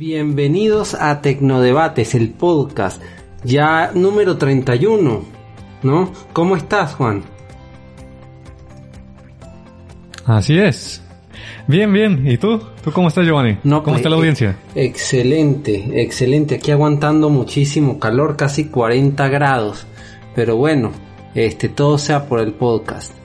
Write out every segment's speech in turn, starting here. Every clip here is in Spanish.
Bienvenidos a Tecnodebates, el podcast, ya número 31, ¿no? ¿Cómo estás, Juan? Así es. Bien, bien. ¿Y tú? ¿Tú cómo estás, Giovanni? No, ¿Cómo pues, está la audiencia? Excelente, excelente. Aquí aguantando muchísimo calor, casi 40 grados. Pero bueno, este, todo sea por el podcast.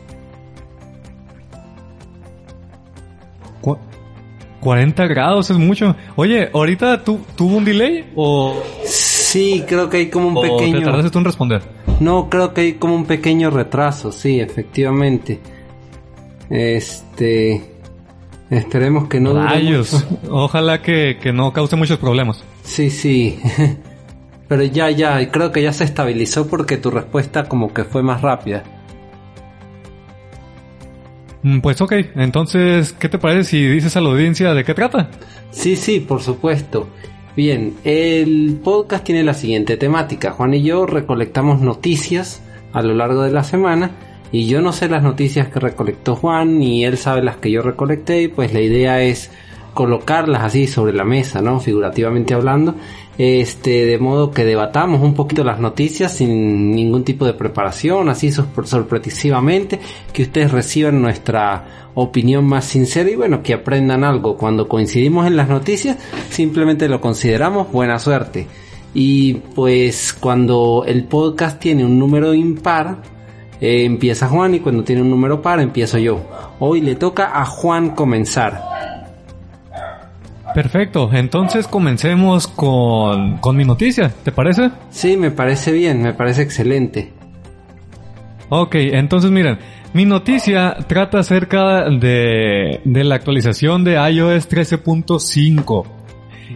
40 grados es mucho. Oye, ¿ahorita tu- tuvo un delay o, Sí, creo que hay como un o te pequeño... tardaste tú en responder? No, creo que hay como un pequeño retraso, sí, efectivamente. Este... Esperemos que no dure Rayos. Ojalá que, que no cause muchos problemas. Sí, sí. Pero ya, ya, creo que ya se estabilizó porque tu respuesta como que fue más rápida. Mm, Pues ok, entonces, ¿qué te parece si dices a la audiencia de qué trata? Sí, sí, por supuesto. Bien, el podcast tiene la siguiente temática. Juan y yo recolectamos noticias a lo largo de la semana y yo no sé las noticias que recolectó Juan ni él sabe las que yo recolecté y pues la idea es colocarlas así sobre la mesa, ¿no? Figurativamente hablando, este, de modo que debatamos un poquito las noticias sin ningún tipo de preparación, así sorpre- sorpresivamente, que ustedes reciban nuestra opinión más sincera y bueno, que aprendan algo. Cuando coincidimos en las noticias, simplemente lo consideramos buena suerte. Y pues cuando el podcast tiene un número impar, eh, empieza Juan y cuando tiene un número par empiezo yo. Hoy le toca a Juan comenzar. Perfecto, entonces comencemos con, con mi noticia, ¿te parece? Sí, me parece bien, me parece excelente. Ok, entonces miren, mi noticia trata acerca de, de la actualización de iOS 13.5.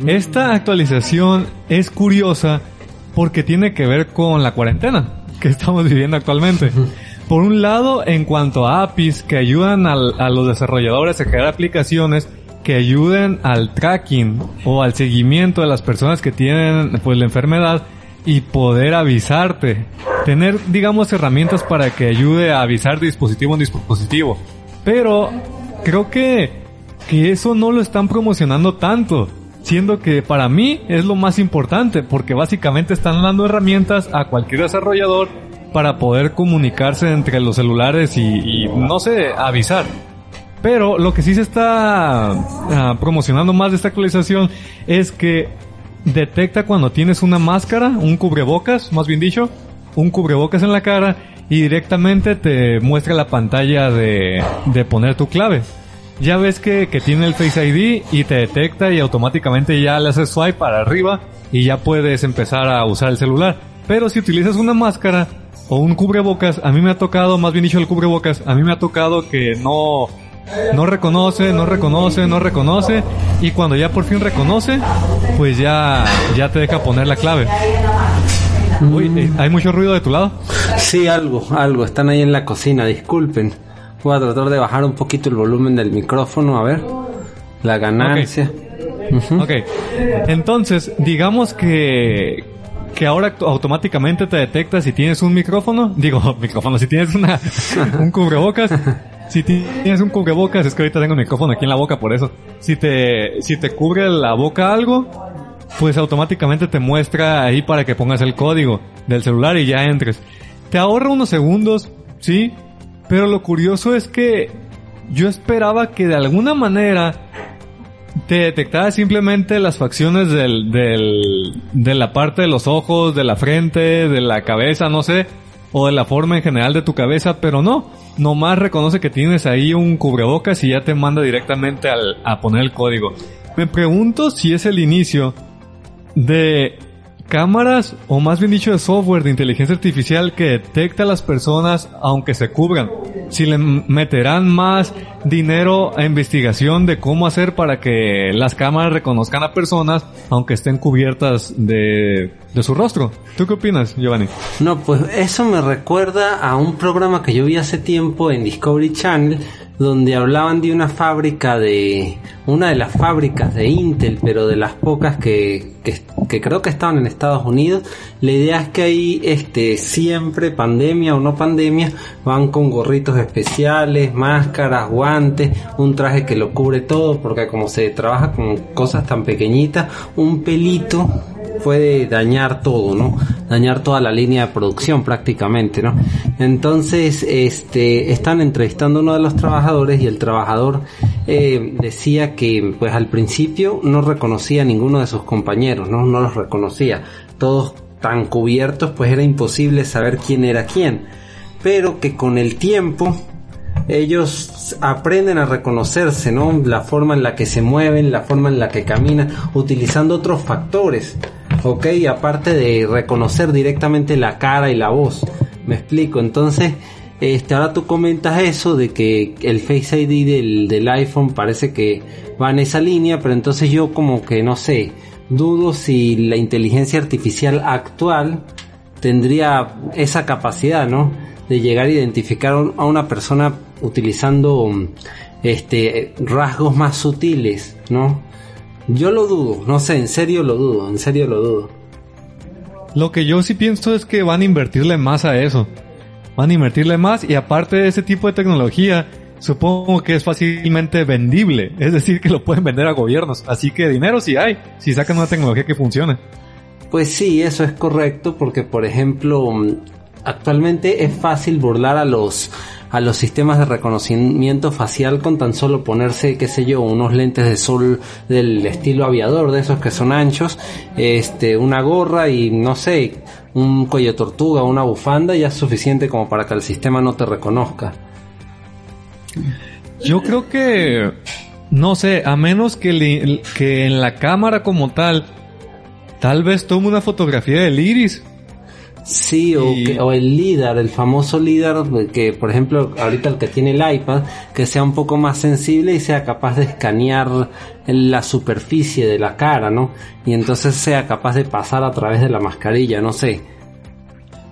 Esta actualización es curiosa porque tiene que ver con la cuarentena que estamos viviendo actualmente. Por un lado, en cuanto a APIs que ayudan a los desarrolladores a crear aplicaciones que ayuden al tracking o al seguimiento de las personas que tienen pues la enfermedad y poder avisarte. Tener, digamos, herramientas para que ayude a avisar dispositivo en dispositivo. Pero creo que, que eso no lo están promocionando tanto. Siendo que para mí es lo más importante, porque básicamente están dando herramientas a cualquier desarrollador para poder comunicarse entre los celulares y, no sé, avisar. Pero lo que sí se está ah, promocionando más de esta actualización es que detecta cuando tienes una máscara, un cubrebocas, más bien dicho, un cubrebocas en la cara y directamente te muestra la pantalla de, de poner tu clave. Ya ves que, que tiene el Face ID y te detecta y automáticamente ya le haces swipe para arriba y ya puedes empezar a usar el celular. Pero si utilizas una máscara o un cubrebocas, a mí me ha tocado, más bien dicho el cubrebocas, a mí me ha tocado que no, no reconoce, no reconoce, no reconoce y cuando ya por fin reconoce, pues ya, ya te deja poner la clave. Uy, eh, ¿hay mucho ruido de tu lado? Sí, algo, algo. Están ahí en la cocina, disculpen. Voy a tratar de bajar un poquito el volumen del micrófono, a ver. La ganancia. Ok, entonces, digamos que, que ahora auto- automáticamente te detecta si tienes un micrófono, digo, micrófono, si tienes una, un cubrebocas, si ti- tienes un cubrebocas, es que ahorita tengo el micrófono aquí en la boca por eso, si te, si te cubre la boca algo, pues automáticamente te muestra ahí para que pongas el código del celular y ya entres. Te ahorra unos segundos, sí, pero lo curioso es que yo esperaba que de alguna manera te detectaba simplemente las facciones del, del, de la parte de los ojos, de la frente, de la cabeza, no sé, o de la forma en general de tu cabeza, pero no, nomás reconoce que tienes ahí un cubrebocas y ya te manda directamente al, a poner el código. Me pregunto si es el inicio de cámaras o más bien dicho de software de inteligencia artificial que detecta a las personas aunque se cubran. Si le meterán más dinero a investigación de cómo hacer para que las cámaras reconozcan a personas aunque estén cubiertas de, de su rostro. ¿Tú qué opinas, Giovanni? No, pues eso me recuerda a un programa que yo vi hace tiempo en Discovery Channel donde hablaban de una fábrica de una de las fábricas de Intel, pero de las pocas que, que, creo que estaban en Estados Unidos. La idea es que ahí este siempre pandemia o no pandemia van con gorritos especiales, máscaras, guantes, un traje que lo cubre todo porque como se trabaja con cosas tan pequeñitas, un pelito puede dañar todo, ¿no? Dañar toda la línea de producción prácticamente, ¿no? Entonces, este, están entrevistando a uno de los trabajadores y el trabajador eh, decía que, pues al principio no reconocía a ninguno de sus compañeros, ¿no? No los reconocía. Todos tan cubiertos, pues era imposible saber quién era quién. Pero que con el tiempo, ellos aprenden a reconocerse, ¿no? La forma en la que se mueven, la forma en la que caminan, utilizando otros factores ok, aparte de reconocer directamente la cara y la voz, me explico, entonces, este, ahora tú comentas eso de que el Face ID del, del iPhone parece que va en esa línea, pero entonces yo como que no sé, dudo si la inteligencia artificial actual tendría esa capacidad, ¿no? De llegar a identificar a una persona utilizando este rasgos más sutiles, ¿no? Yo lo dudo, no sé, en serio lo dudo, en serio lo dudo. Lo que yo sí pienso es que van a invertirle más a eso. Van a invertirle más y aparte de ese tipo de tecnología, supongo que es fácilmente vendible. Es decir, que lo pueden vender a gobiernos. Así que dinero sí hay, si sacan una tecnología que funcione. Pues sí, eso es correcto porque, por ejemplo, actualmente es fácil burlar a los a los sistemas de reconocimiento facial con tan solo ponerse, qué sé yo, unos lentes de sol del estilo aviador, de esos que son anchos, este, una gorra y no sé, un cuello tortuga, una bufanda, ya es suficiente como para que el sistema no te reconozca. Yo creo que, no sé, a menos que, que en la cámara como tal, tal vez tome una fotografía del iris Sí, o, el líder, el famoso líder, que por ejemplo ahorita el que tiene el iPad, que sea un poco más sensible y sea capaz de escanear la superficie de la cara, ¿no? Y entonces sea capaz de pasar a través de la mascarilla, no sé.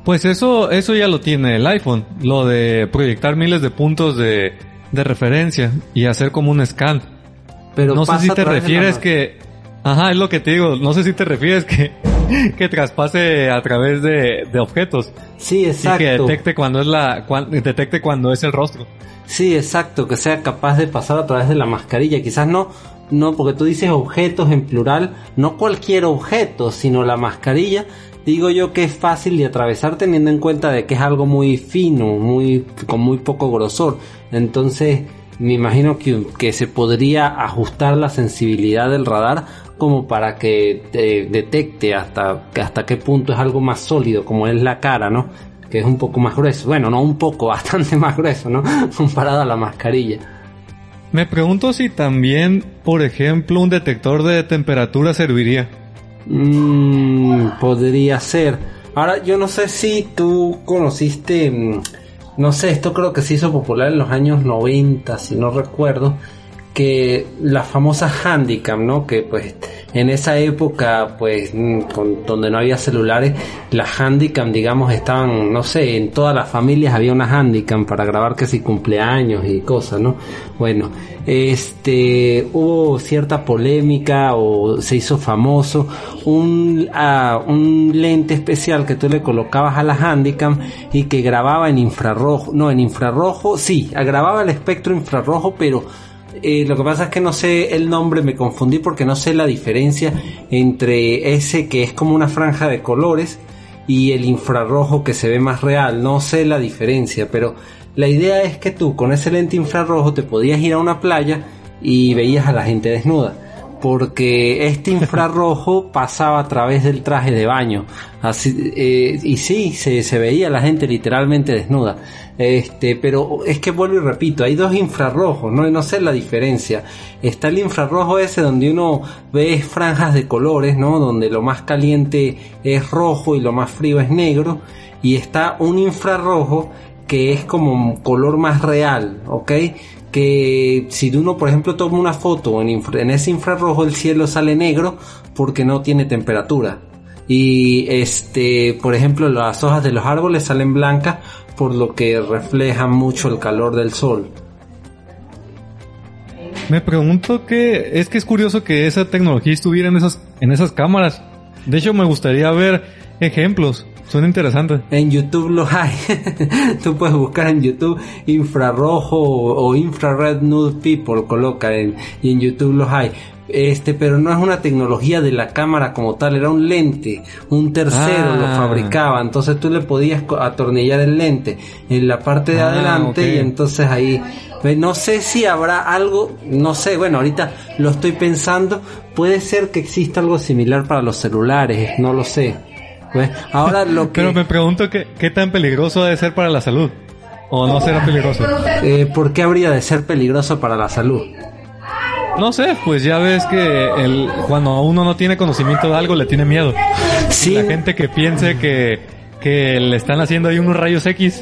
Pues eso, eso ya lo tiene el iPhone, lo de proyectar miles de puntos de, de referencia y hacer como un scan. Pero no sé si te refieres que, ajá, es lo que te digo, no sé si te refieres que que traspase a través de, objetos. Sí, exacto. Y que detecte cuando es la, detecte cuando es el rostro. Sí, exacto, que sea capaz de pasar a través de la mascarilla. Quizás no, no, porque tú dices objetos en plural, no cualquier objeto, sino la mascarilla. Digo yo que es fácil de atravesar teniendo en cuenta de que es algo muy fino, muy, con muy poco grosor. Entonces, me imagino que, que se podría ajustar la sensibilidad del radar como para que detecte hasta, hasta qué punto es algo más sólido, como es la cara, ¿no? Que es un poco más grueso. Bueno, no un poco, bastante más grueso, ¿no? Comparado a la mascarilla. Me pregunto si también, por ejemplo, un detector de temperatura serviría. Mm, podría ser. Ahora, yo no sé si tú conociste, mm, no sé, esto creo que se hizo popular en los años 90, si no recuerdo, que la famosa handicam, ¿no? Que pues en esa época, pues, mm, donde no había celulares, las handicam, digamos, estaban, no sé, en todas las familias había una handicam para grabar que si cumpleaños y cosas, ¿no? Bueno, este, hubo cierta polémica o se hizo famoso un, ah, un lente especial que tú le colocabas a la handicam y que grababa en infrarrojo, no, en infrarrojo, sí, grababa el espectro infrarrojo, pero eh, lo que pasa es que no sé el nombre, me confundí porque no sé la diferencia entre ese que es como una franja de colores y el infrarrojo que se ve más real. No sé la diferencia, pero la idea es que tú con ese lente infrarrojo te podías ir a una playa y veías a la gente desnuda porque este infrarrojo pasaba a través del traje de baño. Así, eh, y sí, se, veía la gente literalmente desnuda. Este, pero es que vuelvo y repito, hay dos infrarrojos, ¿no? no sé la diferencia. Está el infrarrojo ese donde uno ve franjas de colores, ¿no? Donde lo más caliente es rojo y lo más frío es negro. Y está un infrarrojo que es como color más real, ¿ok? Que si uno por ejemplo toma una foto en, en ese infrarrojo el cielo sale negro porque no tiene temperatura y este por ejemplo las hojas de los árboles salen blancas por lo que reflejan mucho el calor del sol Me pregunto que es que es curioso que esa tecnología estuviera en esas en esas cámaras. De hecho, me gustaría ver ejemplos. Son interesantes. En YouTube los hay. Tú puedes buscar en YouTube infrarrojo o, infrared nude people, coloca en, y en YouTube los hay. Este, pero no es una tecnología de la cámara como tal, era un lente, un tercero lo ah. fabricaba, entonces tú le podías atornillar el lente en la parte de ah, adelante y entonces ahí no sé si habrá algo, no sé, bueno, ahorita lo estoy pensando, puede ser que exista algo similar para los celulares, no lo sé. Ahora lo que... Pero me pregunto qué, qué tan peligroso debe ser para la salud. ¿O no será peligroso? Eh, ¿Por qué habría de ser peligroso para la salud? No sé, pues ya ves que el, cuando uno no tiene conocimiento de algo le tiene miedo. Sí. La gente que piense que, que le están haciendo ahí unos rayos X.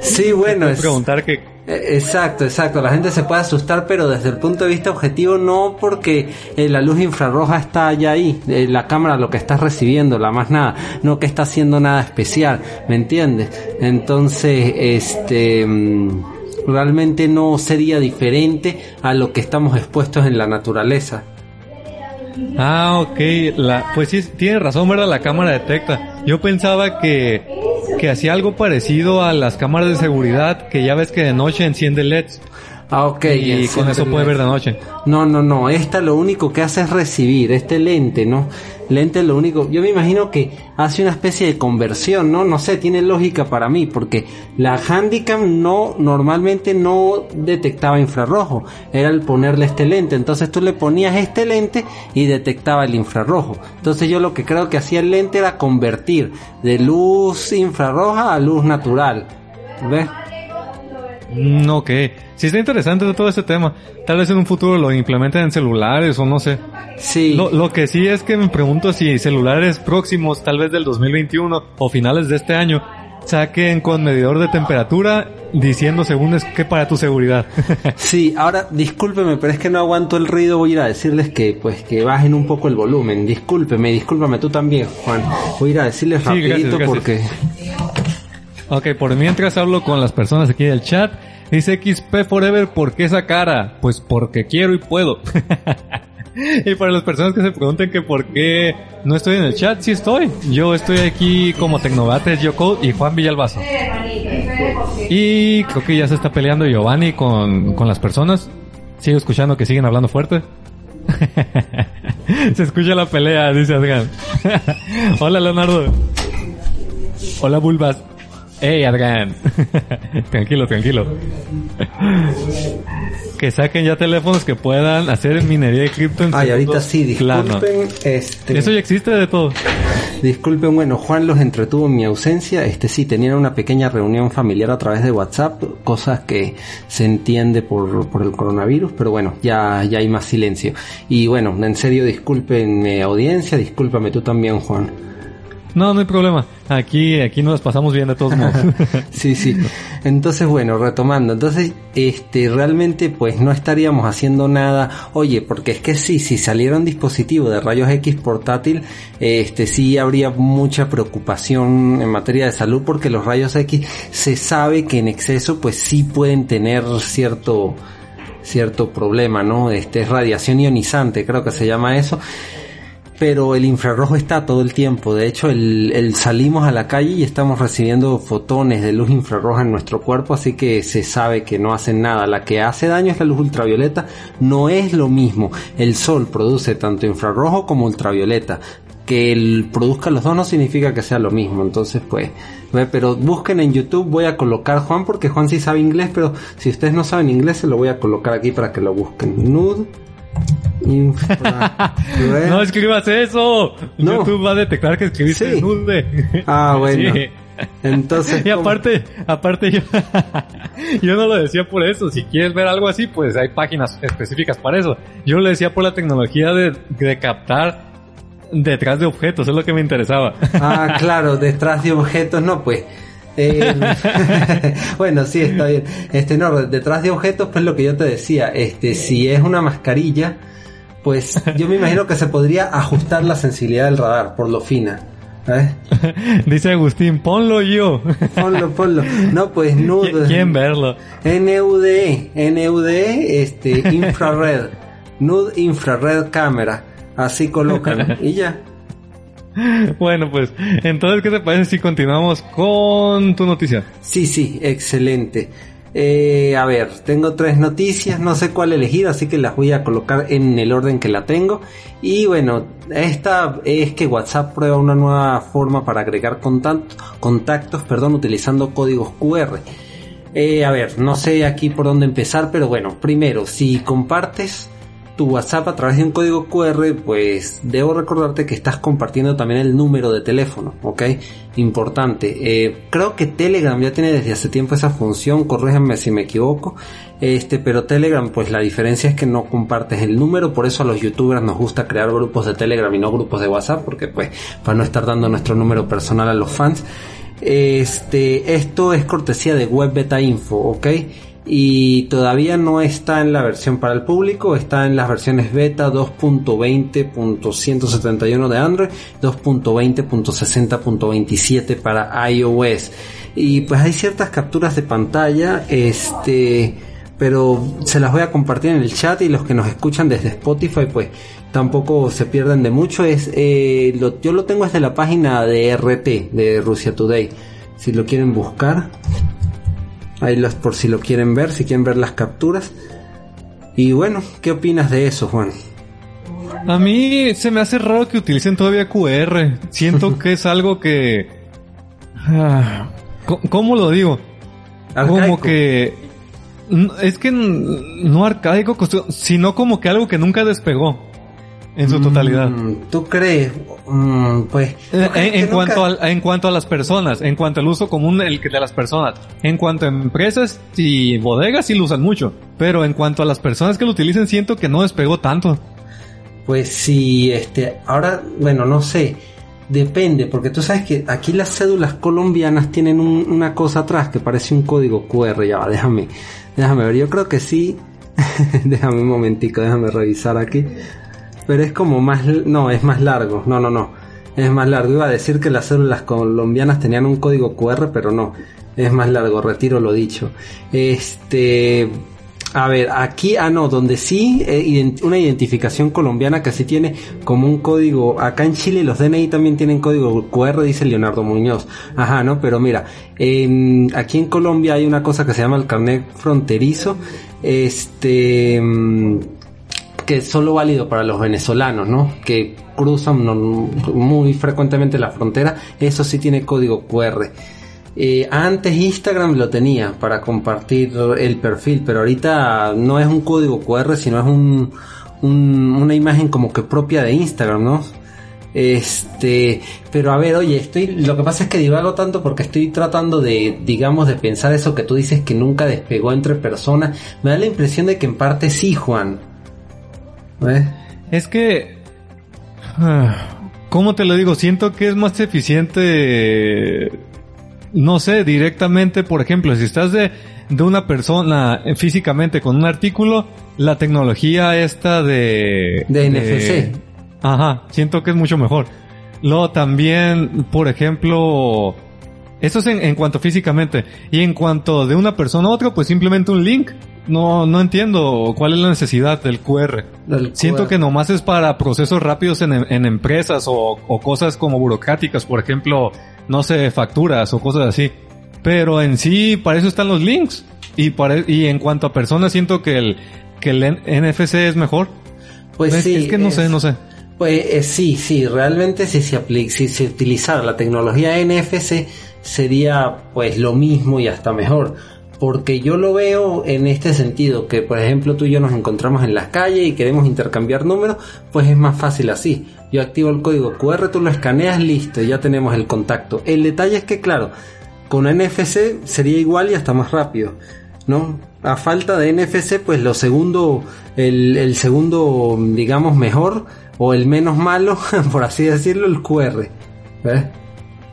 Sí, bueno. es preguntar que Exacto, exacto. La gente se puede asustar, pero desde el punto de vista objetivo no porque eh, la luz infrarroja está ya ahí. Eh, la cámara lo que está recibiendo, la más nada. No que está haciendo nada especial, ¿me entiendes? Entonces, este... Mm, realmente no sería diferente a lo que estamos expuestos en la naturaleza. Ah, ok. La, pues sí, tiene razón, ¿verdad? La cámara detecta. Yo pensaba que que hacía algo parecido a las cámaras de seguridad que ya ves que de noche enciende LEDs. Ah, ok. Y, con eso puede ver de noche. No, no, no. Esta lo único que hace es recibir. Este lente, ¿no? Lente lo único. Yo me imagino que hace una especie de conversión, ¿no? No sé, tiene lógica para mí. Porque la Handicam no, normalmente no detectaba infrarrojo. Era el ponerle este lente. Entonces tú le ponías este lente y detectaba el infrarrojo. Entonces yo lo que creo que hacía el lente era convertir de luz infrarroja a luz natural. ¿Ves? Mm, ok. Sí está interesante todo este tema. Tal vez en un futuro lo implementen en celulares o no sé. Sí. Lo, que sí es que me pregunto si celulares próximos, tal vez del 2021 o finales de este año, saquen con medidor de temperatura diciendo según es que para tu seguridad. sí, ahora discúlpeme, pero es que no aguanto el ruido, voy a ir a decirles que pues que bajen un poco el volumen. Discúlpeme, discúlpame tú también, Juan. Voy a ir a decirles rapidito porque Ok, por mientras hablo con las personas aquí del chat. Dice XP Forever, ¿por qué esa cara? Pues porque quiero y puedo. y para las personas que se pregunten que por qué no estoy en el chat, sí estoy. Yo estoy aquí como Tecnobates, Yoko y Juan Villalbazo. Y creo que ya se está peleando Giovanni con, con las personas. Sigo escuchando que siguen hablando fuerte. se escucha la pelea, dice Adrián. Hola Leonardo. Hola Bulbas. Hey, Adrián. tranquilo, tranquilo. que saquen ya teléfonos que puedan hacer minería de cripto en Ay, ahorita sí, disculpen. Este... Eso ya existe de todo. Disculpen, bueno, Juan los entretuvo en mi ausencia. Este sí, tenían una pequeña reunión familiar a través de WhatsApp, cosas que se entiende por, por el coronavirus, pero bueno, ya, ya hay más silencio. Y bueno, en serio, disculpen eh, audiencia, discúlpame tú también, Juan. No, no hay problema. Aquí, aquí nos pasamos bien de todos modos. sí, sí. Entonces, bueno, retomando. Entonces, este, realmente, pues no estaríamos haciendo nada. Oye, porque es que sí, si saliera un dispositivo de rayos X portátil, este, sí habría mucha preocupación en materia de salud, porque los rayos X se sabe que en exceso, pues sí pueden tener cierto, cierto problema, ¿no? Este es radiación ionizante, creo que se llama eso pero el infrarrojo está todo el tiempo. De hecho, el, salimos a la calle y estamos recibiendo fotones de luz infrarroja en nuestro cuerpo, así que se sabe que no hacen nada. La que hace daño es la luz ultravioleta. No es lo mismo. El sol produce tanto infrarrojo como ultravioleta. Que el produzca los dos no significa que sea lo mismo. Entonces, pues, pero busquen en YouTube, voy a colocar Juan porque Juan sí sabe inglés, pero si ustedes no saben inglés se lo voy a colocar aquí para que lo busquen. Nude no escribas eso. YouTube va a detectar que escribiste nude. Ah, bueno. Entonces. Y aparte, aparte yo, yo no lo decía por eso. Si quieres ver algo así, pues hay páginas específicas para eso. Yo lo decía por la tecnología de, de captar detrás de objetos, es lo que me interesaba. Ah, claro, detrás de objetos, no, pues. Eh, bueno, sí, está bien. Este, no, detrás de objetos, pues lo que yo te decía, este, si es una mascarilla, pues yo me imagino que se podría ajustar la sensibilidad del radar por lo fina. ¿Eh? Dice Agustín, ponlo yo. Ponlo, ponlo. No, pues nude. ¿Quién verlo? NUDE, NUDE, este, infrared. Nude infrared cámara. Así colocan. y ya. Bueno, pues, entonces, ¿qué te parece si continuamos con tu noticia? Sí, sí, excelente. Eh, a ver, tengo tres noticias, no sé cuál elegir, así que las voy a colocar en el orden que la tengo. Y bueno, esta es que WhatsApp prueba una nueva forma para agregar contactos, perdón, utilizando códigos QR. Eh, a ver, no sé aquí por dónde empezar, pero bueno, primero, si compartes tu WhatsApp a través de un código QR, pues debo recordarte que estás compartiendo también el número de teléfono, ¿ok? Importante. Eh, creo que Telegram ya tiene desde hace tiempo esa función, corríjanme si me equivoco. Este, pero Telegram, pues la diferencia es que no compartes el número, por eso a los youtubers nos gusta crear grupos de Telegram y no grupos de WhatsApp, porque pues para no estar dando nuestro número personal a los fans. Este, esto es cortesía de Web Beta Info, ¿ok? Y todavía no está en la versión para el público, está en las versiones beta 2.20.171 de Android, 2.20.60.27 para iOS. Y pues hay ciertas capturas de pantalla, este, pero se las voy a compartir en el chat y los que nos escuchan desde Spotify pues tampoco se pierden de mucho. Es, eh, yo lo tengo desde la página de RT, de Rusia Today. Si lo quieren buscar. Ahí los por si lo quieren ver, si quieren ver las capturas. Y bueno, ¿qué opinas de eso, Juan? A mí se me hace raro que utilicen todavía QR. Siento que es algo que... Ah, ¿Cómo lo digo? Como que... Es que no arcaico, sino como que algo que nunca despegó en su totalidad. Mm, ¿Tú crees? Mm, pues. Eh, en, cuanto a, en cuanto a las personas, en cuanto al uso común el de las personas, en cuanto a empresas y bodegas sí lo usan mucho, pero en cuanto a las personas que lo utilicen siento que no despegó tanto. Pues sí, este, ahora, bueno, no sé, depende, porque tú sabes que aquí las cédulas colombianas tienen una cosa atrás que parece un código QR, ya va, déjame, déjame ver, yo creo que sí, déjame un momentico, déjame revisar aquí pero es como más, no, es más largo, no, no, no, es más largo. Iba a decir que las células colombianas tenían un código QR, pero no, es más largo, retiro lo dicho. Este, a ver, aquí, ah, no, donde sí, eh, una identificación colombiana que sí tiene como un código, acá en Chile los DNI también tienen código QR, dice Leonardo Muñoz. Ajá, no, pero mira, aquí en Colombia hay una cosa que se llama el carnet fronterizo, este, mm, que es solo válido para los venezolanos, ¿no? Que cruzan muy frecuentemente la frontera, eso sí tiene código QR. Eh, antes Instagram lo tenía para compartir el perfil, pero ahorita no es un código QR, sino es un, una imagen como que propia de Instagram, ¿no? Este, pero a ver, oye, estoy, lo que pasa es que divago tanto porque estoy tratando de, digamos, de pensar eso que tú dices que nunca despegó entre personas. Me da la impresión de que en parte sí, Juan. ¿Eh? Es que... Ah, ¿Cómo te lo digo? Siento que es más eficiente... No sé, directamente, por ejemplo, si estás de, de una persona físicamente con un artículo, la tecnología esta de... De NFC. ajá, siento que es mucho mejor. Luego también, por ejemplo, eso es en, en, cuanto físicamente. Y en cuanto de una persona a otra, pues simplemente un link no, no entiendo cuál es la necesidad del QR. Siento que nomás es para procesos rápidos en, en empresas o, o, cosas como burocráticas, por ejemplo, no sé, facturas o cosas así. Pero en sí, para eso están los links. Y, para, y en cuanto a personas, siento que el, que el NFC es mejor. Pues sí. Es que no sé, no sé. Pues eh, sí, sí, realmente si se, aplica, si se utilizara la tecnología NFC sería pues lo mismo y hasta mejor porque yo lo veo en este sentido, que por ejemplo tú y yo nos encontramos en las calles y queremos intercambiar números, pues es más fácil así. Yo activo el código QR, tú lo escaneas, listo, ya tenemos el contacto. El detalle es que claro, con NFC sería igual y hasta más rápido, ¿no? A falta de NFC, pues lo segundo, el, segundo, digamos, mejor o el menos malo, por así decirlo, el QR. ¿ves?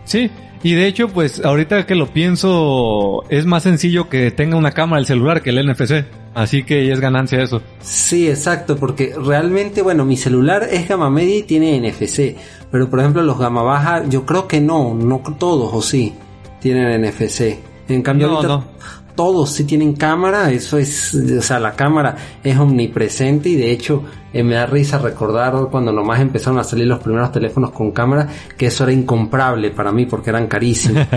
Sí, y de hecho, pues ahorita que lo pienso, es más sencillo que tenga una cámara el celular que el NFC. Así que es ganancia eso. Sí, exacto, porque realmente, bueno, mi celular es gama media y tiene NFC, pero por ejemplo los gama baja, yo creo que no, no todos o sí tienen NFC. En cambio, ahorita todos sí tienen cámara, eso es, o sea, la cámara es omnipresente y de hecho eh, me da risa recordar cuando nomás empezaron a salir los primeros teléfonos con cámara, que eso era incomparable para mí porque eran carísimos.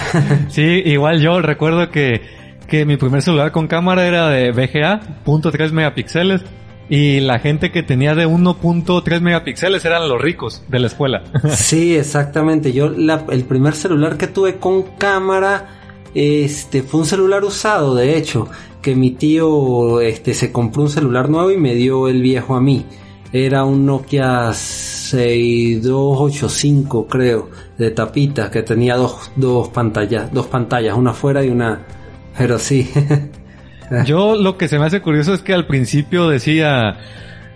sí, igual yo recuerdo que que mi primer celular con cámara era de VGA, .3 megapíxeles, y la gente que tenía de 1.3 megapíxeles eran los ricos de la escuela. sí, exactamente. Yo el primer celular que tuve con cámara este fue un celular usado, de hecho, que mi tío este se compró un celular nuevo y me dio el viejo a mí. Era un Nokia 6285, creo, de tapita que tenía dos, dos pantallas, dos pantallas, una afuera y una pero sí. Yo lo que se me hace curioso es que al principio decía,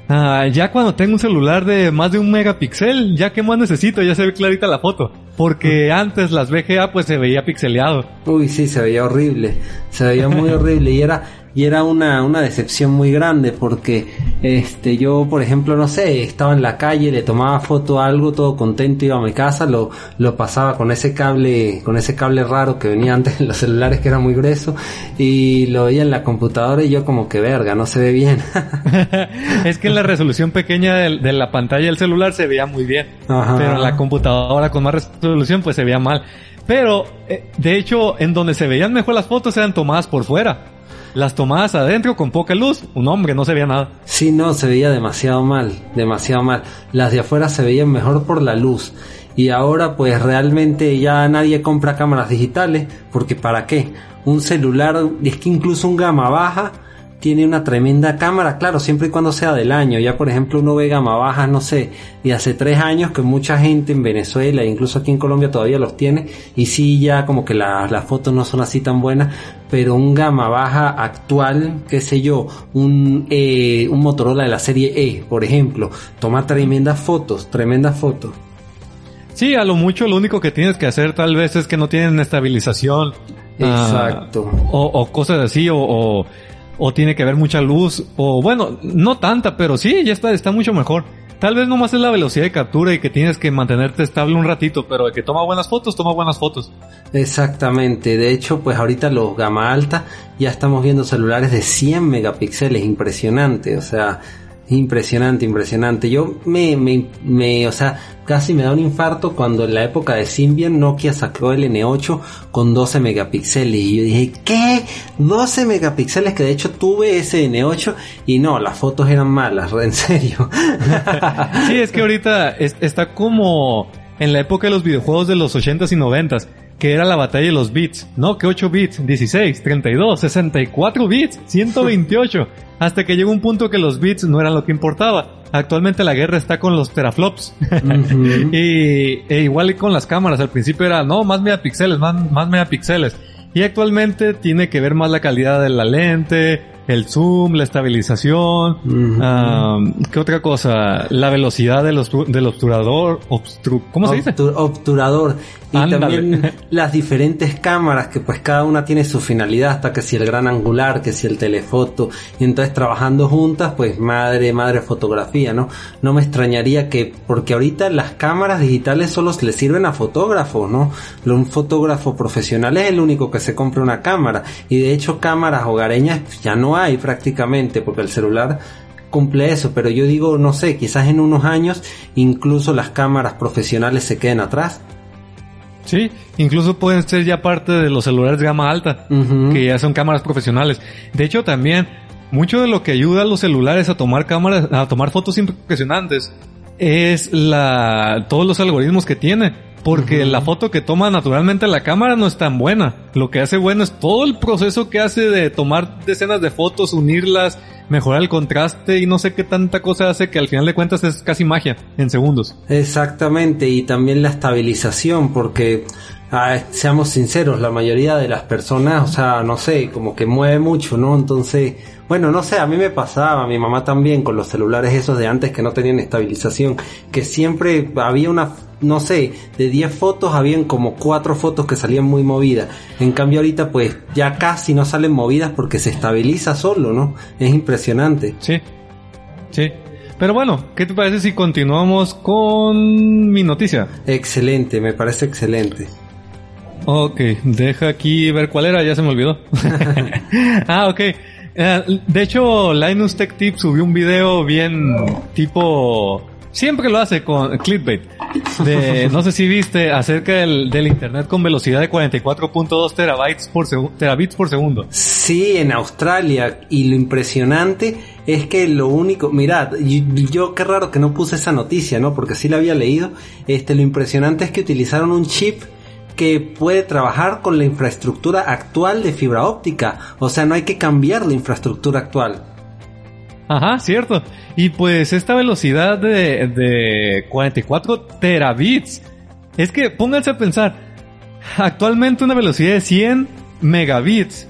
ah, ya cuando tengo un celular de más de un megapíxel, ya que más necesito, ya se ve clarita la foto. Porque antes las VGA pues se veía pixeleado. Uy, sí, se veía horrible. Se veía muy horrible y era y era una, una decepción muy grande porque este yo por ejemplo no sé estaba en la calle le tomaba foto a algo todo contento iba a mi casa lo, lo pasaba con ese cable con ese cable raro que venía antes en los celulares que era muy grueso y lo veía en la computadora y yo como que verga no se ve bien es que en la resolución pequeña de, la pantalla del celular se veía muy bien pero en la computadora con más resolución pues se veía mal. Pero eh, de hecho en donde se veían mejor las fotos eran tomadas por fuera las tomadas adentro con poca luz, un hombre, no se veía nada. Sí, no, se veía demasiado mal, demasiado mal. Las de afuera se veían mejor por la luz. Y ahora pues realmente ya nadie compra cámaras digitales, porque ¿para qué? Un celular, es que incluso un gama baja, tiene una tremenda cámara, claro, siempre y cuando sea del año. Ya por ejemplo uno ve gama baja, no sé, de hace tres años que mucha gente en Venezuela, incluso aquí en Colombia todavía los tiene, y sí ya como que las fotos no son así tan buenas, pero un gama baja actual, qué sé yo, un, eh, un Motorola de la serie E, por ejemplo, toma tremendas fotos, tremendas fotos. Sí, a lo mucho lo único que tienes que hacer tal vez es que no tienen estabilización. Ah, Exacto. o, cosas así, o o tiene que haber mucha luz, o bueno, no tanta, pero sí, ya está, está mucho mejor. Tal vez nomás es la velocidad de captura y que tienes que mantenerte estable un ratito, pero de que toma buenas fotos, toma buenas fotos. Exactamente, de hecho, pues ahorita los gama alta ya estamos viendo celulares de 100 megapíxeles, impresionante, o sea, Impresionante, impresionante. Yo me, me, me, o sea, casi me da un infarto cuando en la época de Symbian Nokia sacó el N8 con 12 megapíxeles y yo dije, ¿qué? 12 megapíxeles que de hecho tuve ese N8 y no, las fotos eran malas, en serio. sí, es que ahorita está como en la época de los videojuegos de los 80s y 90s que era la batalla de los bits, ¿no? Que 8 bits, 16, 32, 64 bits, 128, hasta que llegó un punto que los bits no eran lo que importaba. Actualmente la guerra está con los teraflops. y e igual con las cámaras, al principio era, no, más megapíxeles, más, más megapíxeles. Y actualmente tiene que ver más la calidad de la lente, el zoom, la estabilización, ¿qué otra cosa? La velocidad del, del obturador, ¿cómo se dice? Obturador. Y también las diferentes cámaras que pues cada una tiene su finalidad, hasta que si el gran angular, que si el telefoto, y entonces trabajando juntas, pues madre, madre fotografía, ¿no? No me extrañaría que, porque ahorita las cámaras digitales solo le sirven a fotógrafos, ¿no? Un fotógrafo profesional es el único que se compra una cámara, y de hecho cámaras hogareñas ya no hay prácticamente, porque el celular cumple eso, pero yo digo, no sé, quizás en unos años incluso las cámaras profesionales se queden atrás. Sí, incluso pueden ser ya parte de los celulares de gama alta, que ya son cámaras profesionales. De hecho, también mucho de lo que ayuda a los celulares a tomar cámaras, a tomar fotos impresionantes, es la todos los algoritmos que tiene. Porque la foto que toma naturalmente la cámara no es tan buena. Lo que hace bueno es todo el proceso que hace de tomar decenas de fotos, unirlas, mejorar el contraste y no sé qué tanta cosa hace que al final de cuentas es casi magia en segundos. Exactamente, y también la estabilización, porque ah, seamos sinceros, la mayoría de las personas, o sea, no sé, como que mueve mucho, ¿no? Entonces, bueno, no sé, a mí me pasaba, a mi mamá también, con los celulares esos de antes que no tenían estabilización, que siempre había una no sé, de 10 fotos habían como 4 fotos que salían muy movidas. En cambio ahorita pues ya casi no salen movidas porque se estabiliza solo, ¿no? Es impresionante. Sí. Sí. Pero bueno, ¿qué te parece si continuamos con mi noticia? Excelente, me parece excelente. Ok, deja aquí ver cuál era, ya se me olvidó. ah, ok. Eh, de hecho, Linus Tech Tips subió un video bien tipo... Siempre lo hace con clickbait. De, no sé si viste, acerca del, internet con velocidad de 44.2 terabytes por terabits por segundo. Sí, en Australia. Y lo impresionante es que lo único, mirad, yo, yo, qué raro que no puse esa noticia, ¿no? Porque sí la había leído. Este, lo impresionante es que utilizaron un chip que puede trabajar con la infraestructura actual de fibra óptica. O sea, no hay que cambiar la infraestructura actual. Ajá, cierto. Y pues esta velocidad de, de 44 terabits. Es que pónganse a pensar. Actualmente una velocidad de 100 megabits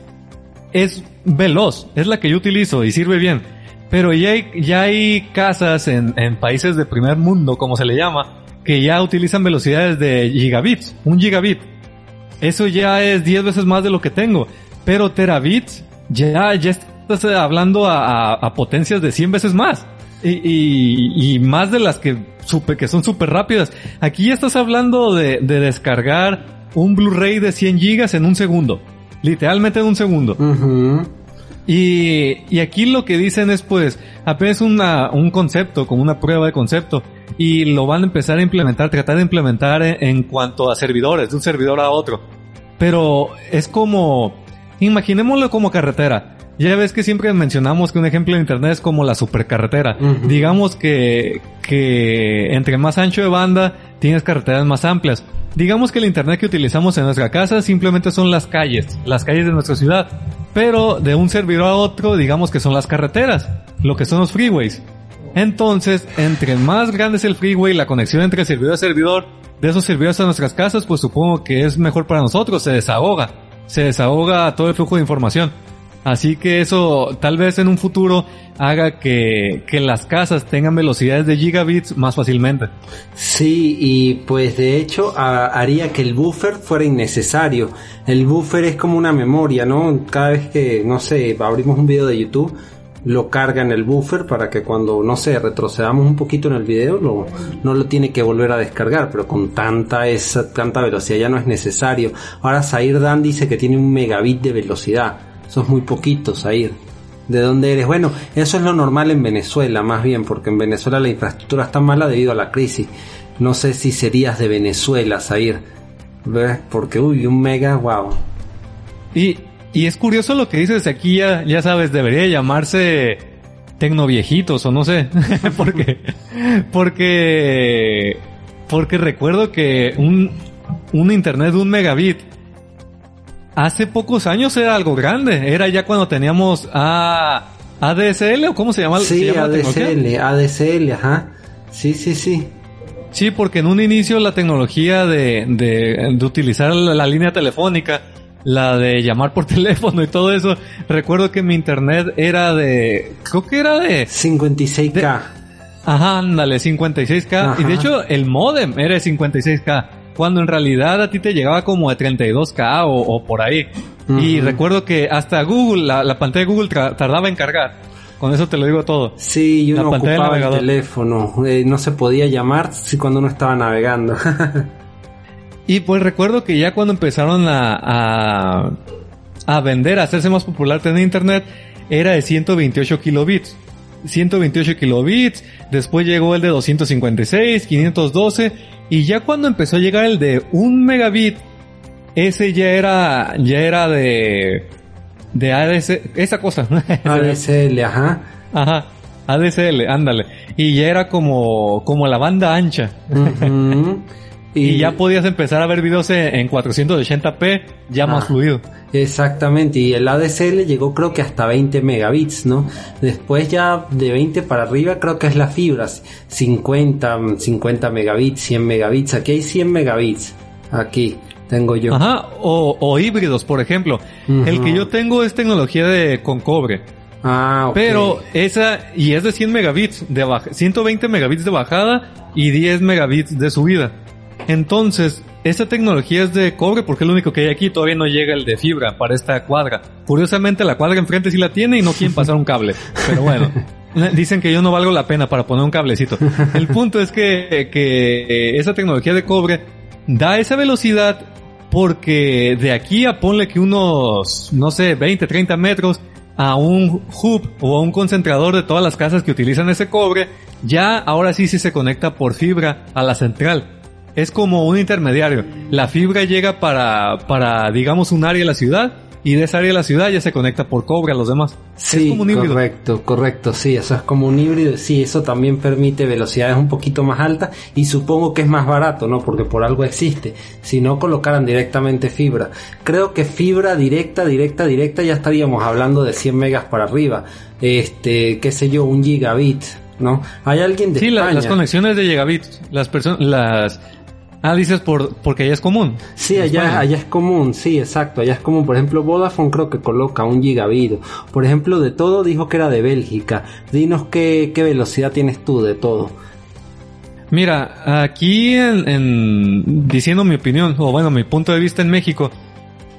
es veloz. Es la que yo utilizo y sirve bien. Pero ya hay, ya hay casas en, en países de primer mundo, como se le llama, que ya utilizan velocidades de gigabits, un gigabit. Eso ya es 10 veces más de lo que tengo. Pero terabits, ya, ya estás hablando a, potencias de 100 veces más. Y, más de las que, super, que son súper rápidas. Aquí estás hablando de, descargar un Blu-ray de 100 gigas en un segundo. Literalmente en un segundo. y, y, aquí lo que dicen es pues apenas una, un concepto, como una prueba de concepto y lo van a empezar a implementar, tratar de implementar en, cuanto a servidores, de un servidor a otro. Pero es como, imaginémoslo como carretera. Ya ves que siempre mencionamos que un ejemplo de internet es como la supercarretera. Digamos que, que entre más ancho de banda tienes carreteras más amplias. Digamos que el internet que utilizamos en nuestra casa simplemente son las calles, las calles de nuestra ciudad. Pero de un servidor a otro, digamos que son las carreteras, lo que son los freeways. Entonces, entre más grande es el freeway, la conexión entre servidor a servidor, de esos servidores a nuestras casas, pues supongo que es mejor para nosotros, se desahoga, se desahoga todo el flujo de información. Así que eso tal vez en un futuro haga que, que las casas tengan velocidades de gigabits más fácilmente. Sí, y pues de hecho haría que el buffer fuera innecesario. El buffer es como una memoria, ¿no? Cada vez que, no sé, abrimos un video de YouTube, lo carga en el buffer para que cuando, no sé, retrocedamos un poquito en el video, lo, no lo tiene que volver a descargar, pero con tanta, esa, tanta velocidad ya no es necesario. Ahora Zair Dan dice que tiene un megabit de velocidad. Eso es muy poquito, Zair. ¿De dónde eres? Bueno, eso es lo normal en Venezuela, más bien, porque en Venezuela la infraestructura está mala debido a la crisis. No sé si serías de Venezuela, Zair. ¿Ves? Porque, uy, un mega, wow. Y y es curioso lo que dices aquí, ya, ya sabes, debería llamarse tecnoviejitos o no sé. porque, porque, porque recuerdo que un, un internet de un megabit hace pocos años era algo grande. Era ya cuando teníamos a ADSL o cómo se llama. Sí, se ADSL, ADSL, ajá. Sí, sí, sí. Sí, porque en un inicio la tecnología de, de, de utilizar la línea telefónica la de llamar por teléfono y todo eso. Recuerdo que mi internet era de, creo que era de 56K. ajá, ándale, 56K. Y de hecho el modem era de 56K. Cuando en realidad a ti te llegaba como de 32K o, por ahí. Y recuerdo que hasta Google, la, pantalla de Google tardaba en cargar. Con eso te lo digo todo. Sí, yo no ocupaba el teléfono. Eh, no se podía llamar si cuando uno estaba navegando. Y pues recuerdo que ya cuando empezaron a, a, vender, a hacerse más popular tener internet, era de 128 kilobits. 128 kilobits, después llegó el de 256, 512, y ya cuando empezó a llegar el de 1 megabit, ese ya era, ya era de, de ADSL, esa cosa. ADSL, ajá. Ajá. ADSL, ándale. Y ya era como, como la banda ancha. Y, ya podías empezar a ver videos en 480p ya más ah, fluido. Exactamente, y el ADSL llegó creo que hasta 20 megabits, ¿no? Después ya de 20 para arriba creo que es la fibra, 50, 50 megabits, 100 megabits, aquí hay 100 megabits, aquí tengo yo. Ajá, o, híbridos, por ejemplo. El que yo tengo es tecnología de con cobre. Ah, okay. Pero esa, y es de 100 megabits de baja, 120 megabits de bajada y 10 megabits de subida. Entonces, esta tecnología es de cobre porque es lo único que hay aquí. Todavía no llega el de fibra para esta cuadra. Curiosamente, la cuadra enfrente sí la tiene y no quieren pasar un cable. Pero bueno, dicen que yo no valgo la pena para poner un cablecito. El punto es que, que esa tecnología de cobre da esa velocidad porque de aquí a ponle que unos, no sé, 20, 30 metros a un hub o a un concentrador de todas las casas que utilizan ese cobre, ya ahora sí, sí se conecta por fibra a la central. Es como un intermediario. La fibra llega para, para, digamos, un área de la ciudad y de esa área de la ciudad ya se conecta por cobre a los demás. Sí, es como un híbrido. correcto, correcto, sí, eso es como un híbrido, sí, eso también permite velocidades un poquito más altas y supongo que es más barato, ¿no? Porque por algo existe, si no colocaran directamente fibra. Creo que fibra directa, directa, directa ya estaríamos hablando de 100 megas para arriba, este, qué sé yo, un gigabit, ¿no? Hay alguien de Sí, la- las conexiones de gigabit, las personas, las, ah, dices por, porque ya es común. Sí, allá, allá es común, sí, exacto, allá es común. Por ejemplo, Vodafone creo que coloca un gigabit. Por ejemplo, de todo dijo que era de Bélgica. Dinos qué, qué velocidad tienes tú de todo. Mira, aquí en, en- diciendo mi opinión, o bueno, mi punto de vista en México,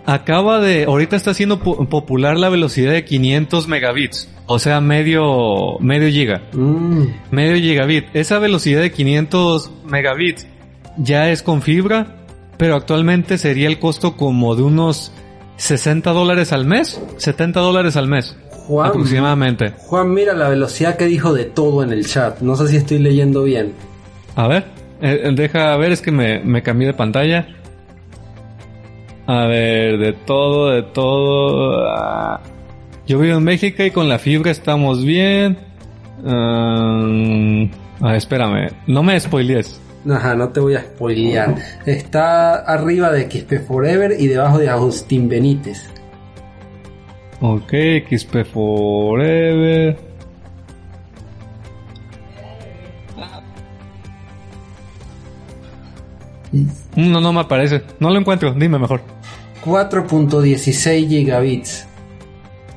acaba de, ahorita está siendo po- popular la velocidad de 500 megabits, o sea, medio, medio giga, Mm, medio gigabit. Esa velocidad de 500 megabits ya es con fibra, pero actualmente sería el costo como de unos 60 dólares al mes, 70 dólares al mes, Juan, aproximadamente. Juan, mira la velocidad que dijo de todo en el chat. No sé si estoy leyendo bien. A ver, eh, deja ver, es que me, me cambié de pantalla. A ver, de todo, de todo. ah. Yo vivo en México y con la fibra estamos bien. Um, ah, espérame, no me spoilees. Ajá, no te voy a spoilear. Está arriba de XP Forever y debajo de Agustín Benítez. Ok, XP Forever. No, no me aparece. No lo encuentro, dime mejor. 4.16 gigabits.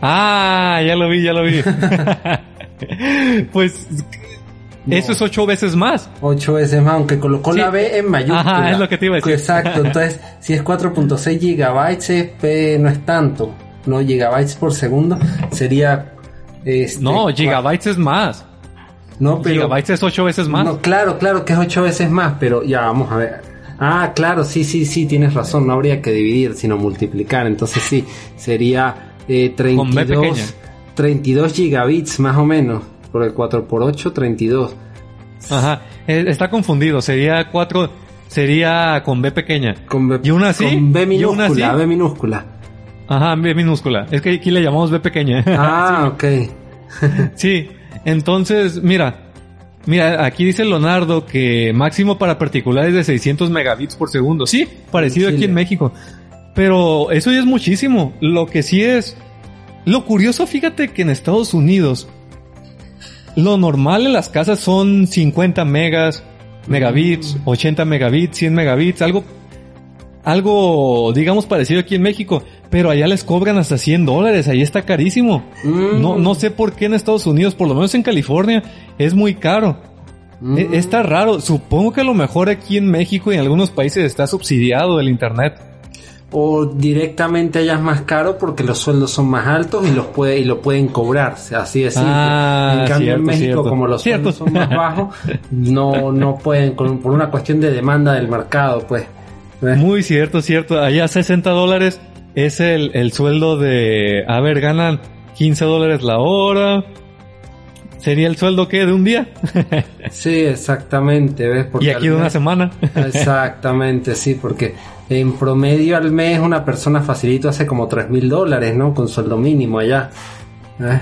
Ah, ya lo vi, ya lo vi. pues eso es ocho veces más. 8 veces más, aunque colocó Sí. la B en mayúscula. Ajá, es lo que te iba a decir. Exacto, entonces si es 4.6 gigabytes no es tanto, no gigabytes por segundo, sería... Este, No, gigabytes es más. No, pero... Gigabytes es ocho veces más. No, claro, claro que es 8 veces más, pero ya vamos a ver. Ah, claro, sí, sí, sí, tienes razón, no habría que dividir, sino multiplicar, entonces sí, sería eh, Con B 32, pequeña. 32 gigabits más o menos, por el 4 por 8, 32. Ajá, eh, está confundido. Sería cuatro, sería con B pequeña. Con B, ¿Y una así? Con B ¿Y una minúscula, así? B minúscula. Ajá, B minúscula. Es que aquí le llamamos B pequeña. Ah, ok. Sí, entonces, mira, mira, aquí dice Leonardo que máximo para particulares de 600 megabits por segundo. Sí, parecido En aquí en México. Pero eso ya es muchísimo. Lo que sí es, lo curioso, fíjate que en Estados Unidos, lo normal en las casas son 50 megas, megabits, 80 megabits, 100 megabits, algo, algo, digamos, parecido aquí en México. Pero allá les cobran hasta 100 dólares, ahí está carísimo. Mm, No, no sé por qué en Estados Unidos, por lo menos en California, es muy caro. mm. E- Está raro. Supongo que a lo mejor aquí en México y en algunos países está subsidiado el internet. O directamente allá es más caro porque los sueldos son más altos y los puede y lo pueden cobrar, así de simple. Ah, en cambio cierto, en México cierto. como los Cierto. sueldos son más bajos, no no pueden con- por una cuestión de demanda del mercado, pues. ¿Ves? Muy cierto, cierto. Allá 60 dólares es el, el sueldo de... A ver, ganan 15 dólares la hora. ¿Sería el sueldo que de un día? Sí, exactamente, ¿ves? Porque y aquí de una semana. Exactamente, sí, porque en promedio al mes una persona facilito hace como tres mil dólares, ¿no? Con sueldo mínimo allá. ¿Eh?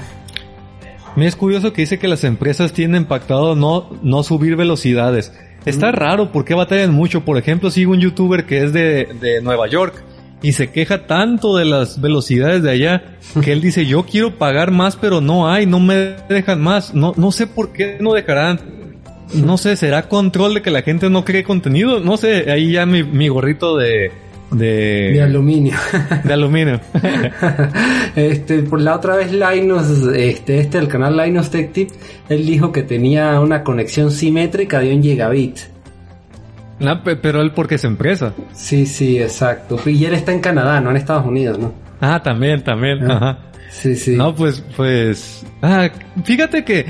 Me es curioso que dice que las empresas tienen pactado no, no subir velocidades. Está raro, ¿por qué batallan mucho? Por ejemplo, sigo un youtuber que es de, de Nueva York y se queja tanto de las velocidades de allá que él dice, yo quiero pagar más, pero no hay, no me dejan más. No, no sé por qué no dejarán. No sé, ¿será control de que la gente no cree contenido? No sé, ahí ya mi, mi gorrito de, de, De aluminio. de aluminio. este, por la otra vez Linus, este, este, el canal Linus Tech Tip, él dijo que tenía una conexión simétrica de un gigabit. No, pero él porque es empresa. Sí, sí, exacto. Y él está en Canadá, no en Estados Unidos, ¿no? Ah, también, también. Ah. Ajá. Sí, sí. No, pues, pues. Ah, fíjate que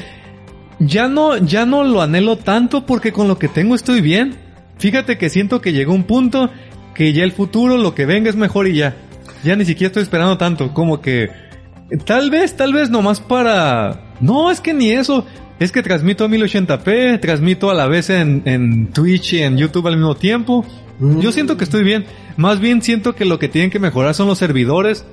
ya no, ya no lo anhelo tanto porque con lo que tengo estoy bien. Fíjate que siento que llegó un punto que ya el futuro, lo que venga es mejor y ya. Ya ni siquiera estoy esperando tanto. Como que tal vez, tal vez nomás para. No, es que ni eso. Es que transmito a 1080p, transmito a la vez en, en Twitch y en YouTube al mismo tiempo. Yo siento que estoy bien. Más bien siento que lo que tienen que mejorar son los servidores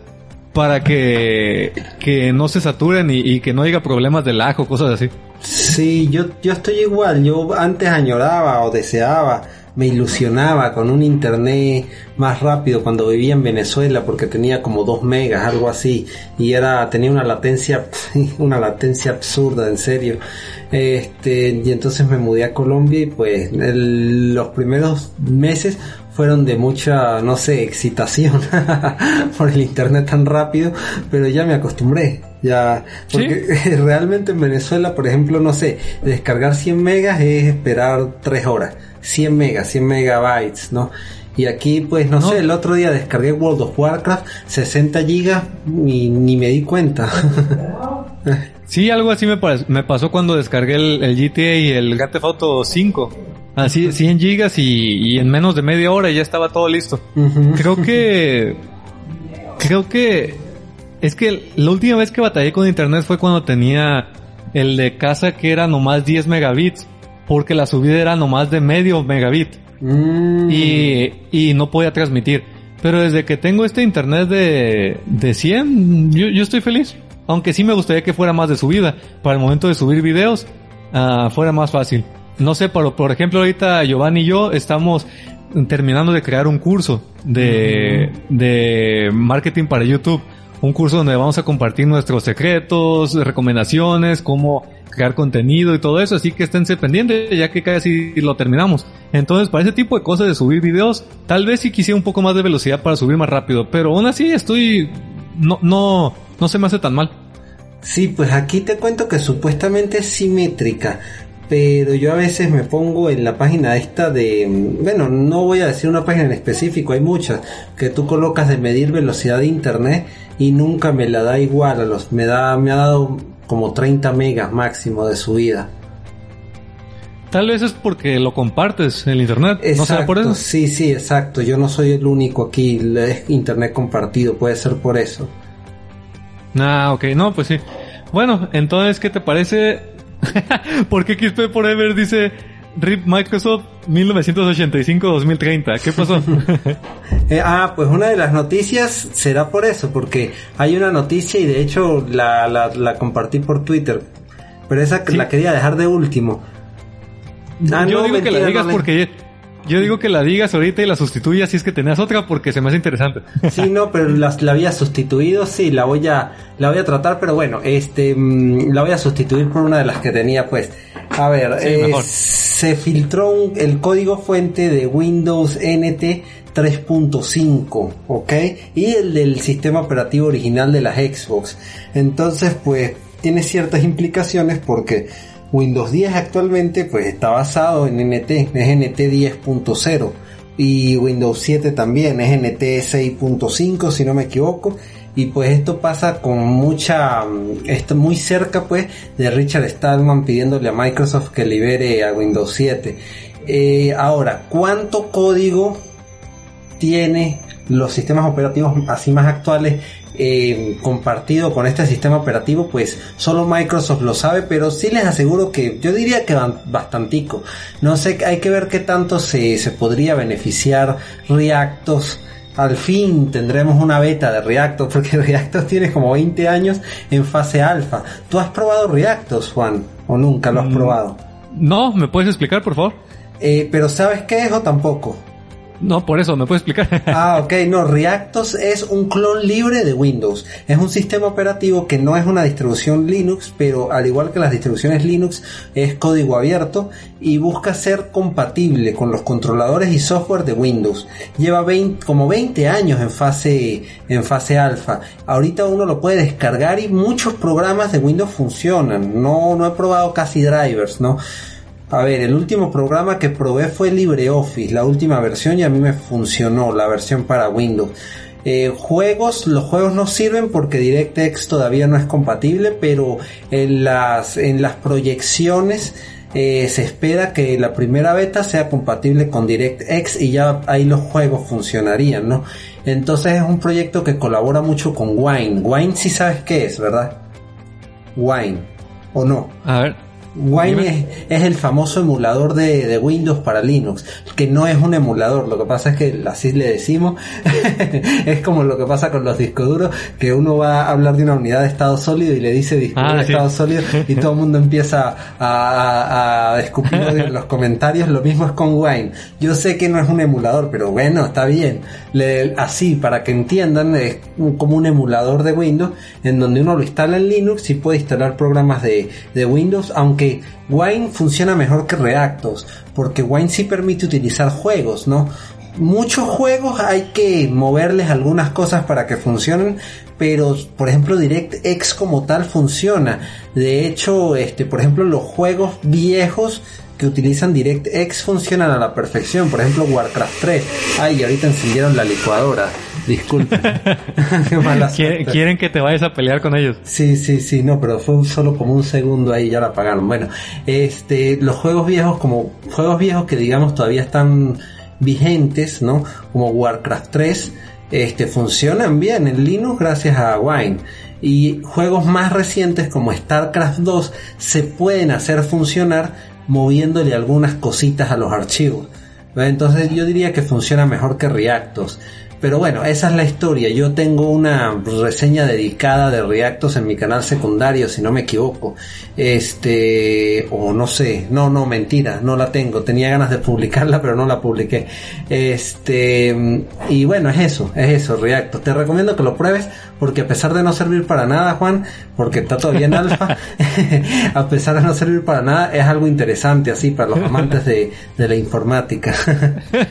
para que, que no se saturen y, que no haya problemas de lag o cosas así. Sí, yo, yo estoy igual. Yo antes añoraba o deseaba, me ilusionaba con un internet más rápido cuando vivía en Venezuela porque tenía como 2 megas, algo así, y era, tenía una latencia, una latencia absurda, en serio. Este, y entonces me mudé a Colombia y pues los primeros meses fueron de mucha, no sé, excitación por el internet tan rápido, pero ya me acostumbré. Ya, porque realmente en Venezuela, por ejemplo, no sé, descargar 100 megas es esperar 3 horas. 100 megas, 100 megabytes, ¿no? Y aquí, pues, no, No. sé, el otro día descargué World of Warcraft, 60 gigas, y ni me di cuenta. Sí, algo así me, me pasó cuando descargué el, el GTA y el Grand Theft Auto 5. Así, 100 gigas y, y en menos de media hora ya estaba todo listo. Creo que... Creo que... Es que la última vez que batallé con internet fue cuando tenía el de casa que era nomás 10 megabits. Porque la subida era nomás de medio megabit. Mm. y, y no podía transmitir. Pero desde que tengo este internet de, de 100, yo, yo estoy feliz. Aunque sí me gustaría que fuera más de subida. Para el momento de subir videos, ah, fuera más fácil. No sé, por, por ejemplo, ahorita Giovanni y yo estamos terminando de crear un curso de, de marketing para YouTube. Un curso donde vamos a compartir nuestros secretos, recomendaciones, cómo crear contenido y todo eso. Así que esténse pendientes ya que casi lo terminamos. Entonces, para ese tipo de cosas de subir videos, tal vez sí quisiera un poco más de velocidad para subir más rápido. Pero aún así estoy... No, no, no se me hace tan mal. Sí, pues aquí te cuento que supuestamente es simétrica, pero yo a veces me pongo en la página esta de, mm, bueno, no voy a decir una página en específico, hay muchas que tú colocas de medir velocidad de internet y nunca me la da igual a los, me da, me ha dado como 30 megas máximo de subida. Tal vez es porque lo compartes en el internet. ¿No será por eso? sí, sí, exacto. Yo no soy el único aquí, es internet compartido, puede ser por eso. Ah, ok, no, pues sí. Bueno, entonces, ¿qué te parece? ¿Por qué XP Forever dice RIP Microsoft 1985-2030? ¿Qué pasó? Eh, ah, pues una de las noticias será por eso, porque hay una noticia y de hecho la, la, la compartí por Twitter, pero esa Sí. la quería dejar de último. Ah, yo no, digo que la digas no porque... Yo digo que la digas ahorita y la sustituyas si es que tenías otra porque se me hace interesante. Sí, no, pero la, la había sustituido, sí, la voy a la voy a tratar, pero bueno, este mm, la voy a sustituir por una de las que tenía, pues. A ver, Sí, eh, se filtró un- el código fuente de Windows NT 3.5, ¿ok? Y el del sistema operativo original de las Xbox. Entonces, pues, tiene ciertas implicaciones porque Windows 10 actualmente, pues, está basado en NT, es NT 10.0 y Windows 7 también es NT 6.5 si no me equivoco. Y pues esto pasa con mucha mm, esto muy cerca pues de Richard Stallman pidiéndole a Microsoft que libere a Windows 7 Eh, ahora cuánto código tiene los sistemas operativos así más actuales eh, compartido con este sistema operativo, pues solo Microsoft lo sabe, pero sí les aseguro que yo diría que van bastantico. No sé, hay que ver qué tanto se, se podría beneficiar Reactos. Al fin tendremos una beta de Reactos, porque Reactos tiene como 20 años en fase alfa. ¿Tú has probado Reactos, Juan? ¿O nunca lo has Mm. probado? No, ¿me puedes explicar, por favor? Eh, pero ¿sabes qué es o tampoco? No, por eso, ¿me puedes explicar? Ah, ok, no, Reactos es un clon libre de Windows. Es un sistema operativo que no es una distribución Linux, pero al igual que las distribuciones Linux, es código abierto y busca ser compatible con los controladores y software de Windows. Lleva 20 como 20 años en fase, en fase alfa. Ahorita uno lo puede descargar y muchos programas de Windows funcionan. No, no he probado casi drivers, ¿no? A ver, el último programa que probé fue LibreOffice, la última versión y a mí me funcionó la versión para Windows. Eh, juegos, los juegos no sirven porque DirectX todavía no es compatible, pero en las, en las proyecciones eh, se espera que la primera beta sea compatible con DirectX y ya ahí los juegos funcionarían, ¿no? Entonces es un proyecto que colabora mucho con Wine. Wine sí sabes qué es, ¿verdad? Wine, ¿o no? A ver, Wine es, el famoso emulador de, Windows para Linux, que no es un emulador, lo que pasa es que así le decimos, es como lo que pasa con los discos duros, que uno va a hablar de una unidad de estado sólido y le dice disco ah, de estado sólido y todo el mundo empieza a, a, escupir en los comentarios, lo mismo es con Wine. Yo sé que no es un emulador, pero bueno, está bien. así, para que entiendan, es como un emulador de Windows, en donde uno lo instala en Linux y puede instalar programas de, de Windows, aunque Wine funciona mejor que Reactos, porque Wine sí permite utilizar juegos, ¿no? Muchos juegos hay que moverles algunas cosas para que funcionen, pero por ejemplo DirectX como tal funciona. De hecho, este, por ejemplo, los juegos viejos que utilizan DirectX funcionan a la perfección. Por ejemplo, Warcraft 3. Ay, ahorita encendieron la licuadora. Disculpe. Quieren que te vayas a pelear con ellos. Sí, sí, sí, no, pero fue solo como un segundo ahí, ya la apagaron. Bueno, este, los juegos viejos, como juegos viejos que digamos todavía están vigentes, ¿no? Como Warcraft 3, este, funcionan bien en Linux gracias a Wine. Y juegos más recientes como StarCraft 2 se pueden hacer funcionar moviéndole algunas cositas a los archivos. Entonces yo diría que funciona mejor que Reactos. Pero bueno, esa es la historia. Yo tengo una reseña dedicada de Reactos en mi canal secundario, si no me equivoco. Este, o no sé, no, no, mentira, no la tengo. Tenía ganas de publicarla, pero no la publiqué. Este, y bueno, es eso, es eso, Reactos. Te recomiendo que lo pruebes porque a pesar de no servir para nada, Juan, porque está todavía en alfa, a pesar de no servir para nada, es algo interesante así para los amantes de, la informática.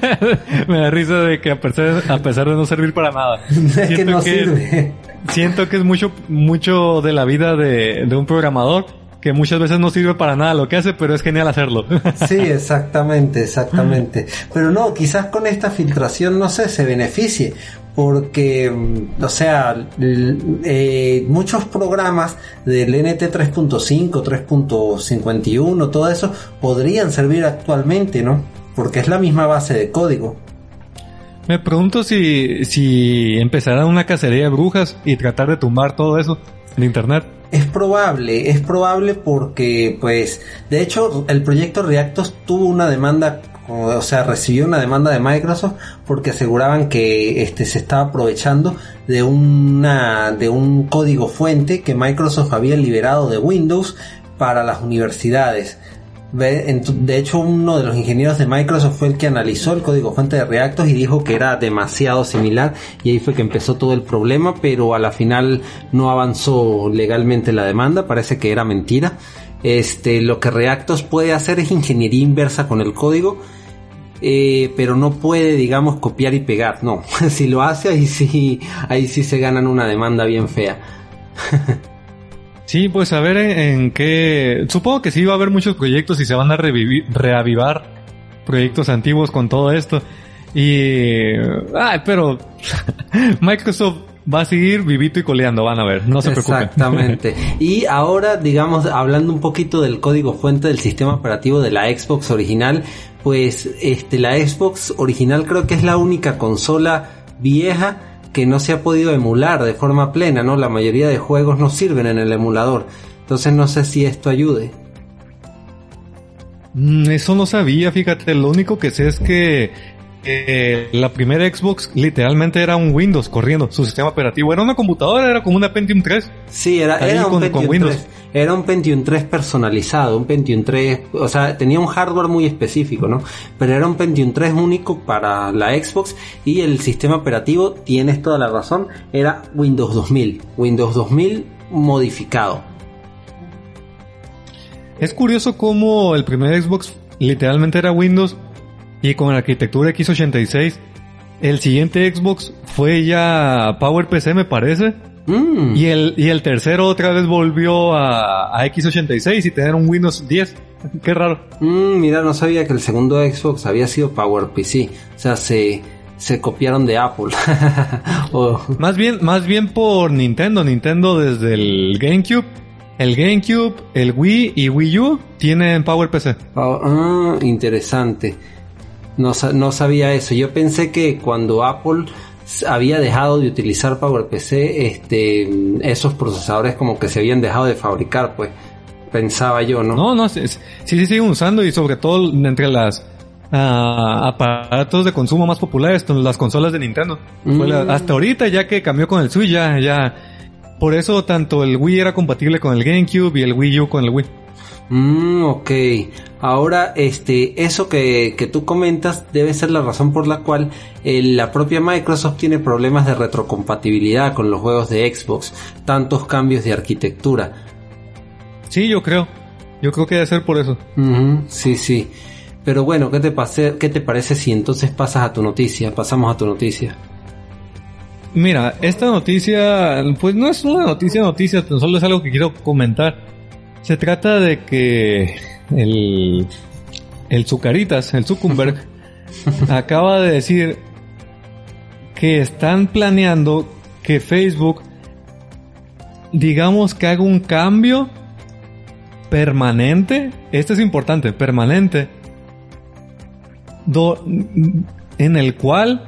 Me da risa de que a pesar, a pesar de no servir para nada. es que no sirve. Siento que es mucho, mucho de la vida de, de un programador que muchas veces no sirve para nada lo que hace, pero es genial hacerlo. sí, exactamente, exactamente. Pero no, quizás con esta filtración, no sé, se beneficie, porque, mm, o sea, eh, muchos programas del NT 3.5, 3.51, todo eso, podrían servir actualmente, ¿no? Porque es la misma base de código. Me pregunto si, si empezará una cacería de brujas y tratar de tumbar todo eso en Internet. Es probable, es probable porque, pues, de hecho, el proyecto Reactos tuvo una demanda, o sea, recibió una demanda de Microsoft porque aseguraban que este se estaba aprovechando de una de un código fuente que Microsoft había liberado de Windows para las universidades. De hecho, uno de los ingenieros de Microsoft fue el que analizó el código fuente de Reactos y dijo que era demasiado similar y ahí fue que empezó todo el problema, pero a la final no avanzó legalmente la demanda, parece que era mentira. Este, lo que Reactos puede hacer es ingeniería inversa con el código, eh, pero no puede, digamos, copiar y pegar. No, si lo hace ahí sí, ahí sí se ganan una demanda bien fea. Sí, pues a ver en, qué... Supongo que sí va a haber muchos proyectos y se van a revivir, reavivar proyectos antiguos con todo esto. Y... Ay, pero Microsoft va a seguir vivito y coleando, van a ver, no se preocupen. Exactamente. y ahora, digamos, hablando un poquito del código fuente del sistema operativo de la Xbox original, pues este la Xbox original creo que es la única consola vieja que no se ha podido emular de forma plena, ¿no? La mayoría de juegos no sirven en el emulador. Entonces no sé si esto ayude. Mm, eso no sabía, fíjate, lo único que sé es que eh, la primera Xbox literalmente era un Windows corriendo, su sistema operativo. Era una computadora, era como una Pentium 3. Sí, era, era un Pentium 3. Era un Pentium 3 personalizado, un Pentium 3, o sea, tenía un hardware muy específico, ¿no? Pero era un Pentium 3 único para la Xbox y el sistema operativo, tienes toda la razón, era Windows 2000. Windows 2000 modificado. Es curioso cómo el primer Xbox literalmente era Windows y con la arquitectura X86, el siguiente Xbox fue ya PowerPC me parece. Mm. Y el, y el tercero otra vez volvió a, a x86 y tener un Windows 10. Qué raro. Mm, mira, no sabía que el segundo Xbox había sido PowerPC. O sea, se, se copiaron de Apple. Más bien, más bien por Nintendo. Nintendo desde el GameCube. El GameCube, el Wii y Wii U tienen PowerPC. Ah, ah, interesante. No, no sabía eso. Yo pensé que cuando Apple había dejado de utilizar PowerPC, este, esos procesadores como que se habían dejado de fabricar, pues pensaba yo, ¿no? No, no, sí, sí, sí siguen usando y sobre todo entre las ah, aparatos de consumo más populares, las consolas de Nintendo. La- Mm. hasta ahorita ya que cambió con el Switch, ya, ya. Por eso tanto el Wii era compatible con el GameCube y el Wii U con el Wii. Mm, ok. Ahora, este, eso que, que tú comentas debe ser la razón por la cual eh, la propia Microsoft tiene problemas de retrocompatibilidad con los juegos de Xbox, tantos cambios de arquitectura. Sí, yo creo. Yo creo que debe ser por eso. Ujú, sí, sí. Pero bueno, ¿qué te, pase, ¿qué te parece si entonces pasas a tu noticia? Pasamos a tu noticia. Mira, esta noticia, pues no es una noticia noticia, tan solo es algo que quiero comentar. Se trata de que el, el Zucaritas, el Zuckerberg, acaba de decir que están planeando que Facebook, digamos que haga un cambio permanente, esto es importante, permanente, do- en el cual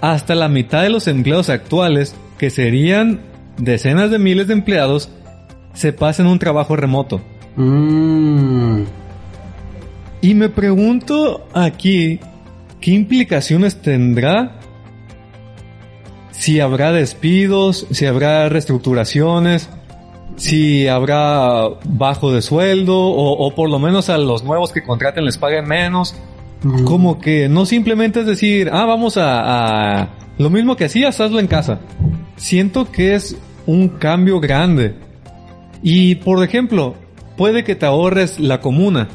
hasta la mitad de los empleados actuales, que serían decenas de miles de empleados, se pasen a un trabajo remoto. Mm, Y me pregunto aquí, ¿qué implicaciones tendrá? Si habrá despidos, si habrá reestructuraciones, si habrá bajo de sueldo o, o por lo menos a los nuevos que contraten les paguen menos. mm, Como que no simplemente es decir, ah, vamos a, a- lo mismo que hacías, hazlo en casa. Siento que es un cambio grande. Y por ejemplo, puede que te ahorres la comuna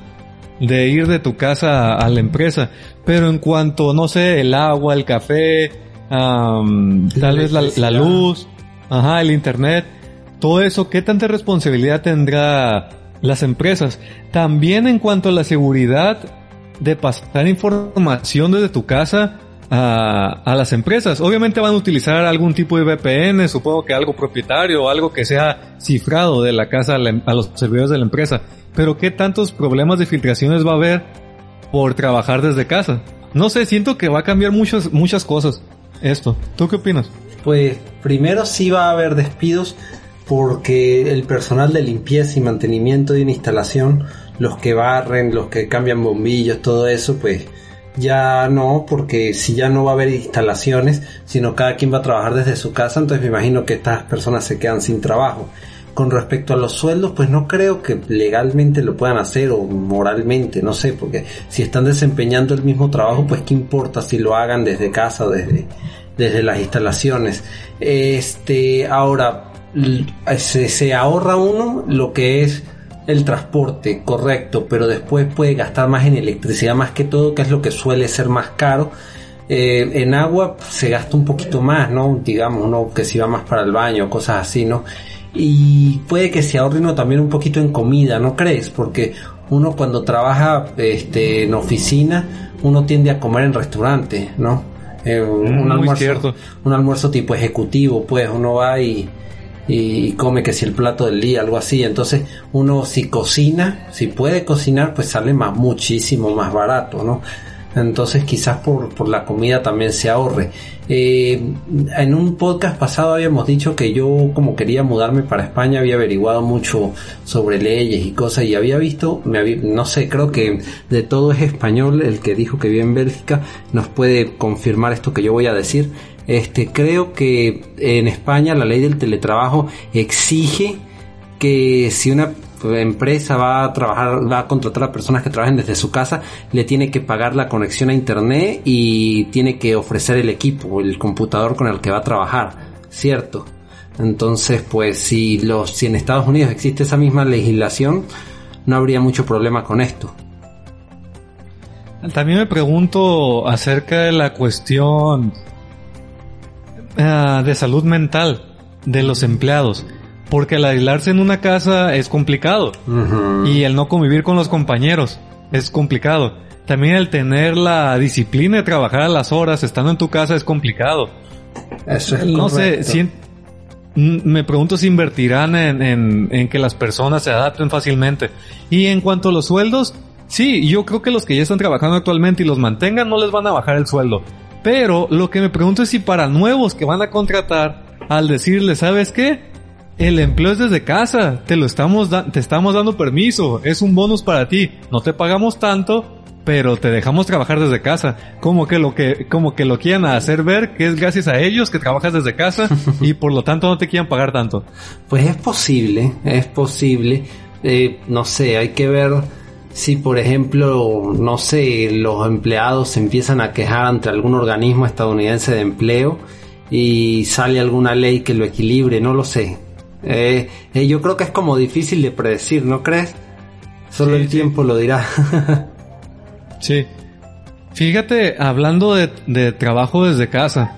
de ir de tu casa a, la empresa, pero en cuanto, no sé, el agua, el café, La tal vez la, la luz, ajá, el internet, todo eso, ¿qué tanta responsabilidad tendrá las empresas? También en cuanto a la seguridad de pasar información desde tu casa a, a las empresas. Obviamente van a utilizar algún tipo de VPN, supongo que algo propietario algo que sea cifrado de la casa a, la- a los servidores de la empresa. Pero ¿qué tantos problemas de filtraciones va a haber por trabajar desde casa? No sé, siento que va a cambiar muchas, muchas cosas esto. ¿Tú qué opinas? Pues primero sí va a haber despidos porque el personal de limpieza y mantenimiento de una instalación, los que barren, los que cambian bombillos, todo eso, pues ya no, porque si ya no va a haber instalaciones, sino cada quien va a trabajar desde su casa, entonces me imagino que estas personas se quedan sin trabajo. Con respecto a los sueldos, pues no creo que legalmente lo puedan hacer o moralmente, no sé, porque si están desempeñando el mismo trabajo, pues qué importa si lo hagan desde casa desde, desde las instalaciones. Este, ahora, se, se ahorra uno lo que es el transporte, correcto, pero después puede gastar más en electricidad más que todo, que es lo que suele ser más caro. Eh, en agua se gasta un poquito más, ¿no? Digamos, ¿no? Que si va más para el baño, cosas así, ¿no? Y puede que se ahorre uno también un poquito en comida, ¿no crees? Porque uno cuando trabaja este, en oficina, uno tiende a comer en restaurante, ¿no? Eh, un, muy almuerzo, cierto. un almuerzo tipo ejecutivo, pues uno va y, y come que si el plato del día, algo así. Entonces uno si cocina, si puede cocinar, pues sale más, muchísimo más barato, ¿no? Entonces quizás por, por la comida también se ahorre. Eh, en un podcast pasado habíamos dicho que yo como quería mudarme para España había averiguado mucho sobre leyes y cosas y había visto, me había- no sé, creo que de todo es español el que dijo que vive en Bélgica nos puede confirmar esto que yo voy a decir. Este, creo que en España la ley del teletrabajo exige que si una empresa va a trabajar, va a contratar a personas que trabajen desde su casa, le tiene que pagar la conexión a internet y tiene que ofrecer el equipo, el computador con el que va a trabajar, ¿cierto? Entonces, pues si si en Estados Unidos existe esa misma legislación, no habría mucho problema con esto. También me pregunto acerca de la cuestión ah, de salud mental. de los empleados. Porque el aislarse en una casa es complicado. Y el no convivir con los compañeros es complicado. También el tener la disciplina de trabajar a las horas estando en tu casa es complicado. Eso es No correcto. sé, si, mm, me pregunto si invertirán en, en- en que las personas se adapten fácilmente. Y en cuanto a los sueldos, sí, yo creo que los que ya están trabajando actualmente y los mantengan no les van a bajar el sueldo. Pero lo que me pregunto es si para nuevos que van a contratar, al decirles, ¿sabes qué? El empleo es desde casa, te lo estamos te estamos dando permiso, es un bonus para ti, no te pagamos tanto, pero te dejamos trabajar desde casa. Como que lo que, como que lo quieran hacer ver que es gracias a ellos que trabajas desde casa y por lo tanto no te quieran pagar tanto. Pues es posible, es posible. Eh, no sé, hay que ver si, por ejemplo, no sé, los empleados se empiezan a quejar ante algún organismo estadounidense de empleo y sale alguna ley que lo equilibre, no lo sé. Eh, eh, yo creo que es como difícil de predecir, ¿no crees? Solo Sí, el sí. tiempo lo dirá. Sí. Fíjate, hablando de, de trabajo desde casa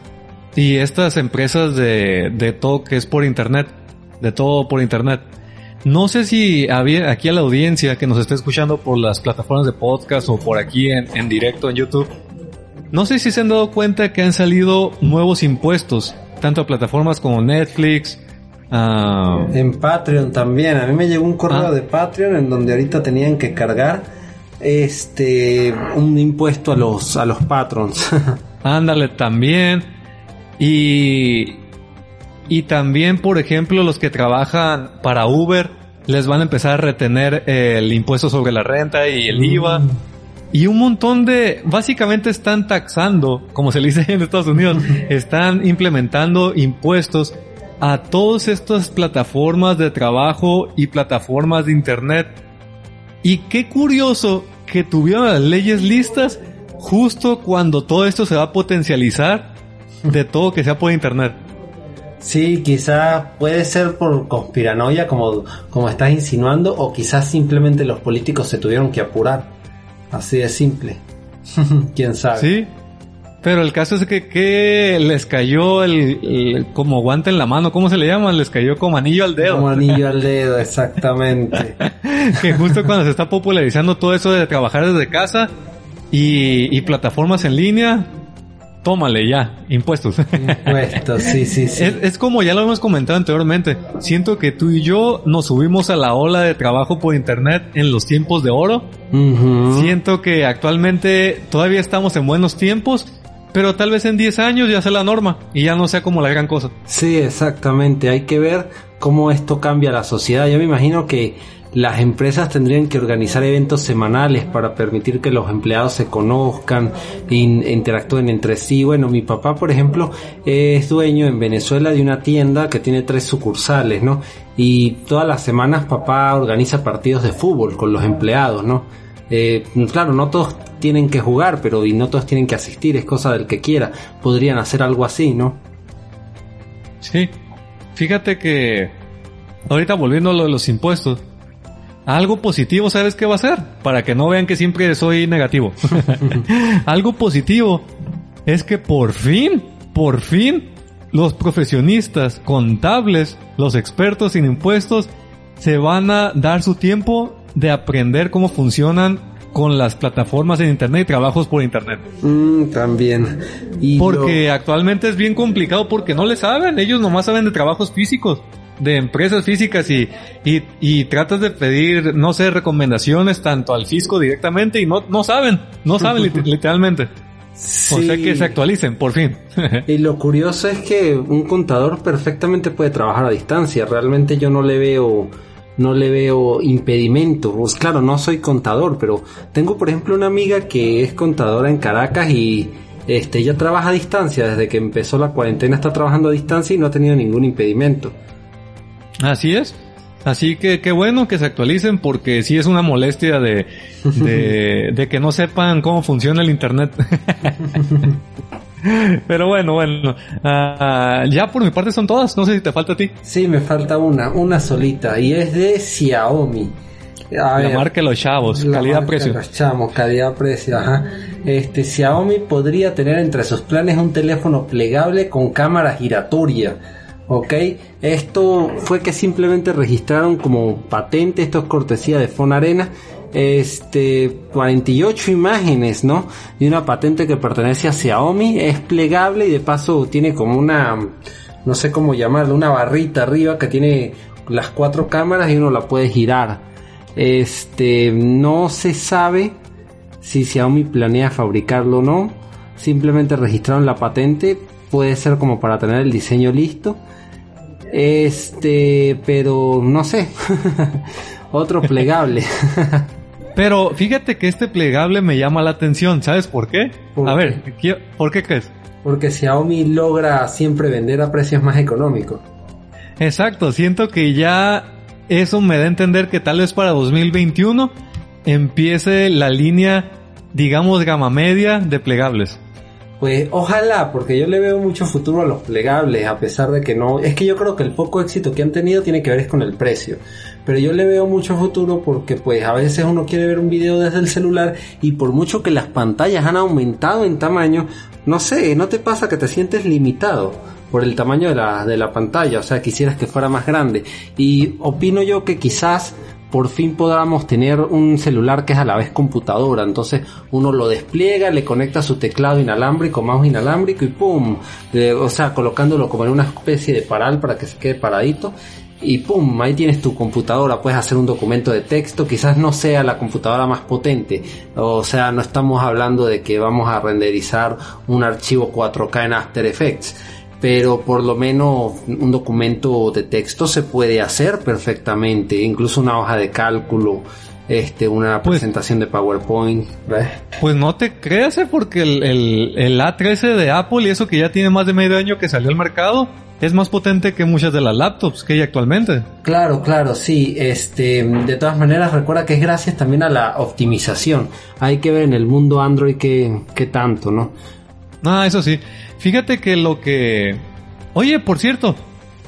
y estas empresas de, de todo que es por internet, de todo por internet. No sé si había aquí a la audiencia que nos está escuchando por las plataformas de podcast o por aquí en, en directo en YouTube. No sé si se han dado cuenta que han salido nuevos impuestos, tanto a plataformas como Netflix, ah, En Patreon también. A mí me llegó un correo Ah. de Patreon en donde ahorita tenían que cargar este un impuesto a los a los patrons. Ándale también. Y, y también, por ejemplo, los que trabajan para Uber les van a empezar a retener el impuesto sobre la renta y el IVA. Y un montón de, básicamente están taxando, como se le dice en Estados Unidos, están implementando impuestos a todas estas plataformas de trabajo y plataformas de internet. Y qué curioso que tuvieron las leyes listas justo cuando todo esto se va a potencializar de todo que sea por internet. Sí, quizás puede ser por conspiranoia como como estás insinuando o quizás simplemente los políticos se tuvieron que apurar. Así de simple. Quién sabe. Sí. Pero el caso es que, que les cayó el, el- como guante en la mano, ¿cómo se le llama? Les cayó como anillo al dedo. Como anillo al dedo, exactamente. que justo cuando se está popularizando todo eso de trabajar desde casa y, y plataformas en línea, tómale ya, impuestos. Impuestos, sí, sí, sí. Es, es como ya lo hemos comentado anteriormente. Siento que tú y yo nos subimos a la ola de trabajo por internet en los tiempos de oro. Siento que actualmente todavía estamos en buenos tiempos, pero tal vez en 10 años ya sea la norma y ya no sea como la gran cosa. Sí, exactamente. Hay que ver cómo esto cambia la sociedad. Yo me imagino que las empresas tendrían que organizar eventos semanales para permitir que los empleados se conozcan, in- interactúen entre sí. Bueno, mi papá, por ejemplo, es dueño en Venezuela de una tienda que tiene tres sucursales, ¿no? Y todas las semanas papá organiza partidos de fútbol con los empleados, ¿no? Eh, claro, no todos tienen que jugar, pero y no todos tienen que asistir, es cosa del que quiera. Podrían hacer algo así, ¿no? Sí. Fíjate que ahorita volviendo a lo de los impuestos, algo positivo, ¿sabes qué va a ser? Para que no vean que siempre soy negativo. algo positivo es que por fin, por fin, los profesionistas contables, los expertos en impuestos, se van a dar su tiempo de aprender cómo funcionan con las plataformas en internet y trabajos por internet. Mm, también. Y Porque actualmente es bien complicado porque no le saben, ellos nomás saben de trabajos físicos, de empresas físicas y, y, y tratas de pedir, no sé, recomendaciones tanto al fisco directamente y no, no saben, no saben lit- literalmente. Sí. O sea que se actualicen, por fin. Y lo curioso es que un contador perfectamente puede trabajar a distancia. Realmente yo no le veo, no le veo impedimento. Pues claro, no soy contador, pero tengo por ejemplo una amiga que es contadora en Caracas y este ella trabaja a distancia desde que empezó la cuarentena está trabajando a distancia y no ha tenido ningún impedimento. Así es. Así que qué bueno que se actualicen porque sí es una molestia de, de, de que no sepan cómo funciona el internet. Pero bueno, bueno. Ah, ya por mi parte son todas. No sé si te falta a ti. Sí, me falta una, una solita y es de Xiaomi. A La ver. marca de los chavos, calidad-precio. los chamos, calidad-precio, ajá. Este, Xiaomi podría tener entre sus planes un teléfono plegable con cámara giratoria. Ok, esto fue que simplemente registraron como patente, esto es cortesía de Fonarena, este 48 imágenes, ¿no? Y una patente que pertenece a Xiaomi, es plegable y de paso tiene como una, no sé cómo llamarlo, una barrita arriba que tiene las cuatro cámaras y uno la puede girar. Este, no se sabe si Xiaomi planea fabricarlo o no, simplemente registraron la patente, puede ser como para tener el diseño listo este, pero no sé. Otro plegable. pero fíjate que este plegable me llama la atención. ¿Sabes por qué? a ver, ¿por qué crees? Porque Xiaomi logra siempre vender a precios más económicos. Exacto, siento que ya eso me da a entender que tal vez para 2021 empiece la línea, digamos, gama media de plegables. Pues ojalá, porque yo le veo mucho futuro a los plegables, a pesar de que no... Es que yo creo que el poco éxito que han tenido tiene que ver con el precio. Pero yo le veo mucho futuro porque pues a veces uno quiere ver un video desde el celular y por mucho que las pantallas han aumentado en tamaño, no sé, ¿no te pasa que te sientes limitado? por el tamaño de la, de la pantalla, o sea, quisieras que fuera más grande. Y opino yo que quizás por fin podamos tener un celular que es a la vez computadora. Entonces uno lo despliega, le conecta su teclado inalámbrico, mouse inalámbrico y ¡pum! o sea, colocándolo como en una especie de paral para que se quede paradito. Y pum, ahí tienes tu computadora, puedes hacer un documento de texto, quizás no sea la computadora más potente, o sea, no estamos hablando de que vamos a renderizar un archivo 4K en After Effects, pero por lo menos un documento de texto se puede hacer perfectamente, incluso una hoja de cálculo, este, una pues- presentación de PowerPoint. Pues no te creas, ¿eh? porque el, el, A13 de Apple y eso que ya tiene más de medio año que salió al mercado, es más potente que muchas de las laptops que hay actualmente. Claro, claro, sí. Este, de todas maneras, recuerda que es gracias también a la optimización. Hay que ver en el mundo Android qué, qué tanto, ¿no? Ah, eso sí. Fíjate que lo que... Oye, por cierto,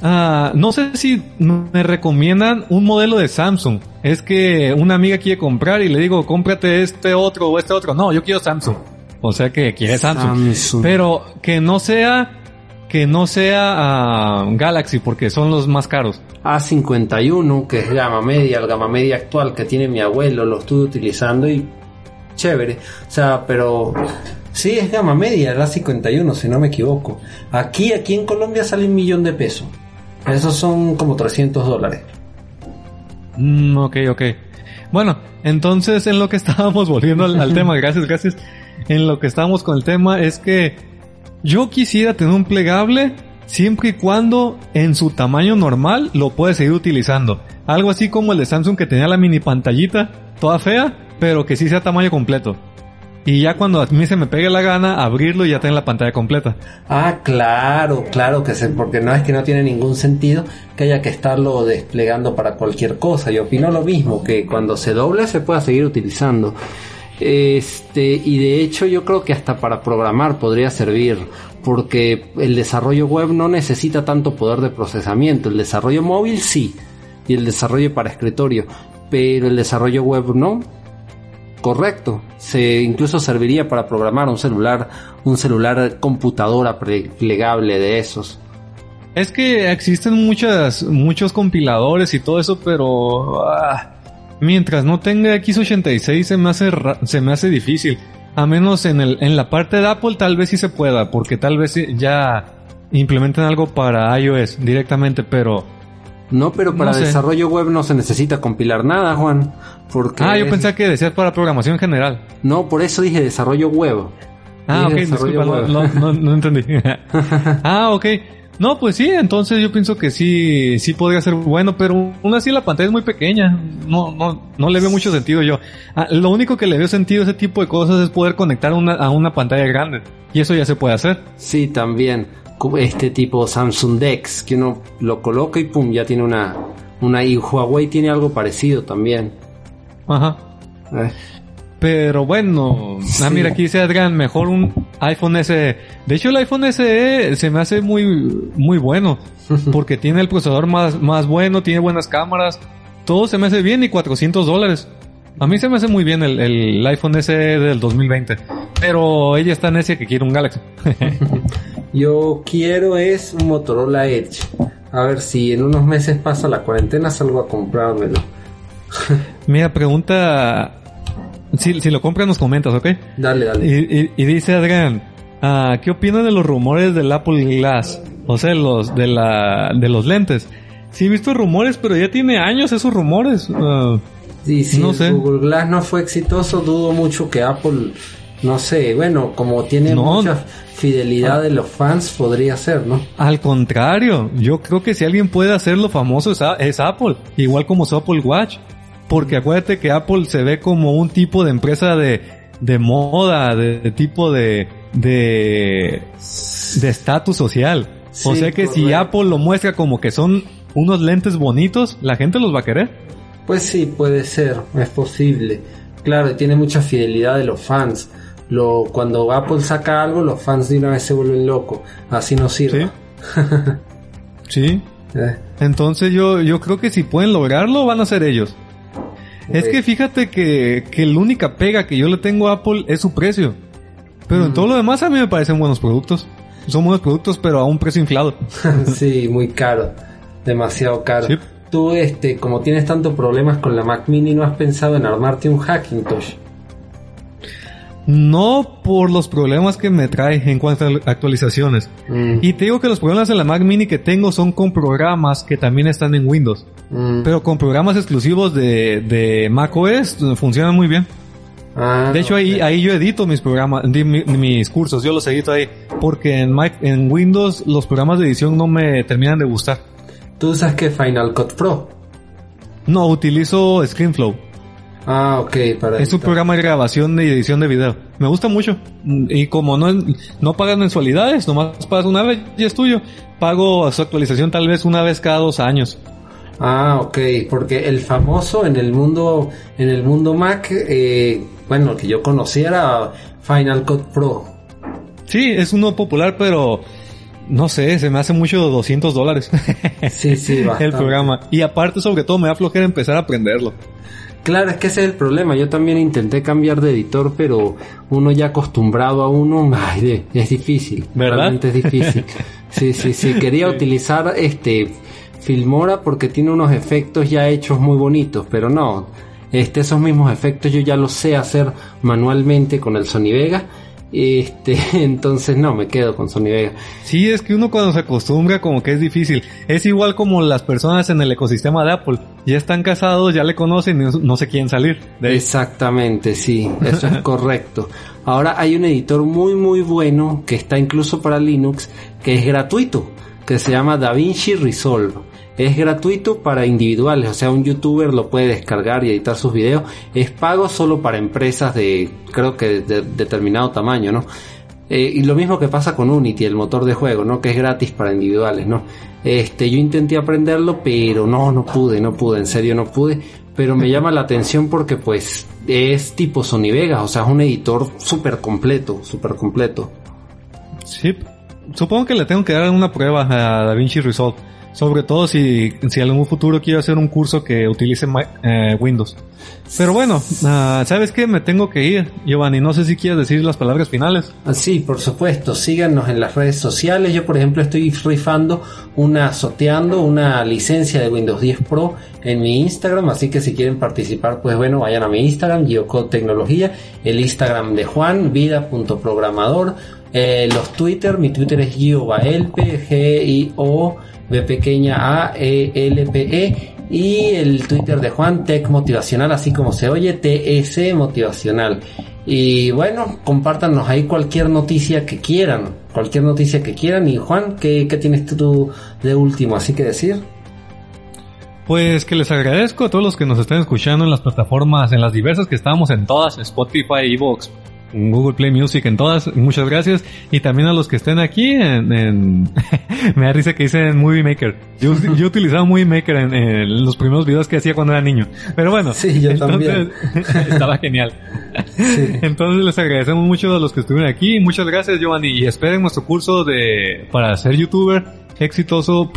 ah, no sé si me recomiendan un modelo de Samsung. Es que una amiga quiere comprar y le digo, cómprate este otro o este otro. No, yo quiero Samsung. O sea que quiere Samsung. Pero que no sea que no sea ah, Galaxy porque son los más caros. A51, que es gama media, el gama media actual que tiene mi abuelo, lo estuve utilizando y chévere. O sea, pero Sí, es gama media, la 51, si no me equivoco. Aquí, aquí en Colombia sale un millón de pesos. Esos son como 300 dólares. Mm, ok, ok. Bueno, entonces en lo que estábamos volviendo al, tema, gracias, gracias. En lo que estábamos con el tema es que yo quisiera tener un plegable siempre y cuando en su tamaño normal lo puedes seguir utilizando. Algo así como el de Samsung que tenía la mini pantallita, toda fea, pero que sí sea tamaño completo. Y ya cuando a mí se me pegue la gana, abrirlo y ya tener la pantalla completa. Ah, claro, claro que sé, porque no es que no tiene ningún sentido que haya que estarlo desplegando para cualquier cosa. Yo opino lo mismo, que cuando se doble se pueda seguir utilizando. Este, y de hecho yo creo que hasta para programar podría servir, porque el desarrollo web no necesita tanto poder de procesamiento, el desarrollo móvil sí, y el desarrollo para escritorio, pero el desarrollo web no, correcto. Se incluso serviría para programar un celular, un celular computadora plegable de esos. Es que existen muchas, muchos compiladores y todo eso, pero ah, mientras no tenga x86 se me hace, se me hace difícil. A menos en, el, en la parte de Apple tal vez sí se pueda, porque tal vez ya implementen algo para iOS directamente, pero no, pero para desarrollo web no se necesita compilar nada, Juan. Porque ah, yo pensé que decías para programación en general. No, por eso dije desarrollo web. Ah, ok, disculpa, No, no, entendí. ah, ok. No, pues sí, entonces yo pienso que sí, sí podría ser bueno, pero aún así la pantalla es muy pequeña. No, no, no le veo mucho sentido yo. Ah, lo único que le veo sentido a ese tipo de cosas es poder conectar una, a una pantalla grande. Y eso ya se puede hacer. Sí, también este tipo Samsung Dex, que uno lo coloca y pum, ya tiene una, una y Huawei tiene algo parecido también. Ajá. Eh. Pero bueno, ah, mira, aquí dice Adrián, mejor un iPhone SE. De hecho, el iPhone SE se me hace muy, muy bueno. Porque tiene el procesador más, más bueno, tiene buenas cámaras. Todo se me hace bien y 400 dólares. A mí se me hace muy bien el, el iPhone SE del 2020. Pero ella está necia que quiere un Galaxy. Yo quiero es un Motorola Edge. A ver si en unos meses pasa la cuarentena, salgo a comprármelo. Mira, pregunta. Si, si lo compras, nos comentas, ¿ok? Dale, dale. Y, y- y dice Adrián, ah, ¿qué opinan de los rumores del Apple Glass? O sea, los de la de los lentes. Sí he visto rumores, pero ya tiene años esos rumores. Ah, si No el sé. Google Glass no fue exitoso, dudo mucho que Apple, no sé, bueno, como tiene No. mucha fidelidad de los fans, podría ser, ¿no? al contrario, yo creo que si alguien puede hacerlo famoso es, Apple, igual como su Apple Watch. Porque acuérdate que Apple se ve como un tipo de empresa de, de moda, de, de tipo de de de estatus social. o sea que si. Apple lo muestra como que son unos lentes bonitos, la gente los va a querer. Pues sí, puede ser, es posible. Claro, tiene mucha fidelidad de los fans. Lo, cuando Apple saca algo, los fans de una vez se vuelven locos. Así no sirve. Sí. Eh, Entonces yo, yo creo que si pueden lograrlo, van a ser ellos. Es que fíjate que, que la única pega que yo le tengo a Apple es su precio. Pero en Mm. todo lo demás a mí me parecen buenos productos. Son buenos productos, pero a un precio inflado. sí, muy caro. Demasiado caro. Sí. Tú, este, como tienes tantos problemas con la Mac Mini, ¿no has pensado en armarte un Hackintosh? No por los problemas que me trae en cuanto a actualizaciones. Mm, Y te digo que los problemas de la Mac Mini que tengo son con programas que también están en Windows. mm. Pero con programas exclusivos de, de macOS eh, funcionan muy bien. Ah, De hecho, ahí, ahí yo edito mis programas, di- mi- mis cursos, yo los edito ahí. Porque en, Mac, en Windows los programas de edición no me terminan de gustar. ¿Tú usas que Final Cut Pro? No, utilizo ScreenFlow. Ah, ok, para Es un programa de grabación y edición de video. Me gusta mucho. Y como no, no pagas mensualidades, nomás pagas una vez y es tuyo. Pago su actualización tal vez una vez cada dos años. Ah, ok, porque el famoso en el mundo, en el mundo Mac, eh, bueno, que yo conocía era Final Cut Pro. Sí, es uno popular, pero no sé, se me hace mucho 200 dólares. Sí, sí, bastante. el programa. Y aparte, sobre todo, me da flojera empezar a aprenderlo. Claro, es que ese es el problema. Yo también intenté cambiar de editor, pero uno ya acostumbrado a uno, ay, es difícil. ¿Verdad? Realmente es difícil. Sí, sí, sí. Quería utilizar este Filmora porque tiene unos efectos ya hechos muy bonitos, pero no. Este, esos mismos efectos yo ya los sé hacer manualmente con el Sony Vega. Este, entonces no, me quedo con Sony Vega. Sí, es que uno cuando se acostumbra como que es difícil. Es igual como las personas en el ecosistema de Apple. Ya están casados, ya le conocen no, no se quieren salir. Exactamente, sí, eso es correcto. Ahora hay un editor muy muy bueno que está incluso para Linux, que es gratuito, que se llama DaVinci Resolve. Es gratuito para individuales, o sea, un youtuber lo puede descargar y editar sus videos. Es pago solo para empresas de, creo que de, determinado tamaño, ¿no? Eh, y lo mismo que pasa con Unity, el motor de juego, ¿no? Que es gratis para individuales, ¿no? Este, yo intenté aprenderlo, pero no, no pude, no pude, en serio no pude. Pero me llama la atención porque pues es tipo Sony Vegas, o sea, es un editor súper completo, súper completo. Sí. Supongo que le tengo que dar una prueba a DaVinci Resolve. Sobre todo si, si en algún futuro quiero hacer un curso que utilice eh, Windows. Pero bueno, ah, ¿sabes qué? Me tengo que ir, Giovanni. No sé si quieres decir las palabras finales. Ah, Sí, por supuesto, síganos en las redes sociales. Yo, por ejemplo, estoy rifando una, sorteando una licencia de Windows 10 Pro en mi Instagram, así que si quieren participar, pues bueno, vayan a mi Instagram, Geocode Tecnología, el Instagram de Juan, vida.programador, eh, los Twitter, mi Twitter es GioBaelpe, G-I-O, B pequeña A-E-L-P-E, y el Twitter de Juan, Tech Motivacional, así como se oye, TS Motivacional. Y bueno, compártanos ahí cualquier noticia que quieran, cualquier noticia que quieran. Y Juan, ¿qué, qué tienes tú de último así que decir? Pues que les agradezco a todos los que nos están escuchando en las plataformas, en las diversas que estamos en todas, Spotify, Evox, Google Play Music, en todas, muchas gracias. Y también a los que estén aquí en, en- me da risa que dicen Movie Maker. Yo, yo utilizaba Movie Maker en, en los primeros videos que hacía cuando era niño. Pero bueno, Sí, yo entonces, estaba genial. Sí. Entonces les agradecemos mucho a los que estuvieron aquí. Muchas gracias Giovanni y esperen nuestro curso de para ser youtuber exitoso.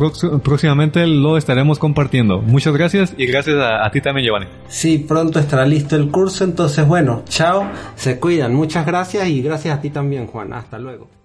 Próximamente lo estaremos compartiendo. Muchas gracias y gracias a, a ti también Giovanni. Sí, pronto estará listo el curso. Entonces, bueno, chao, se cuidan. Muchas gracias y gracias a ti también, Juan. Hasta luego.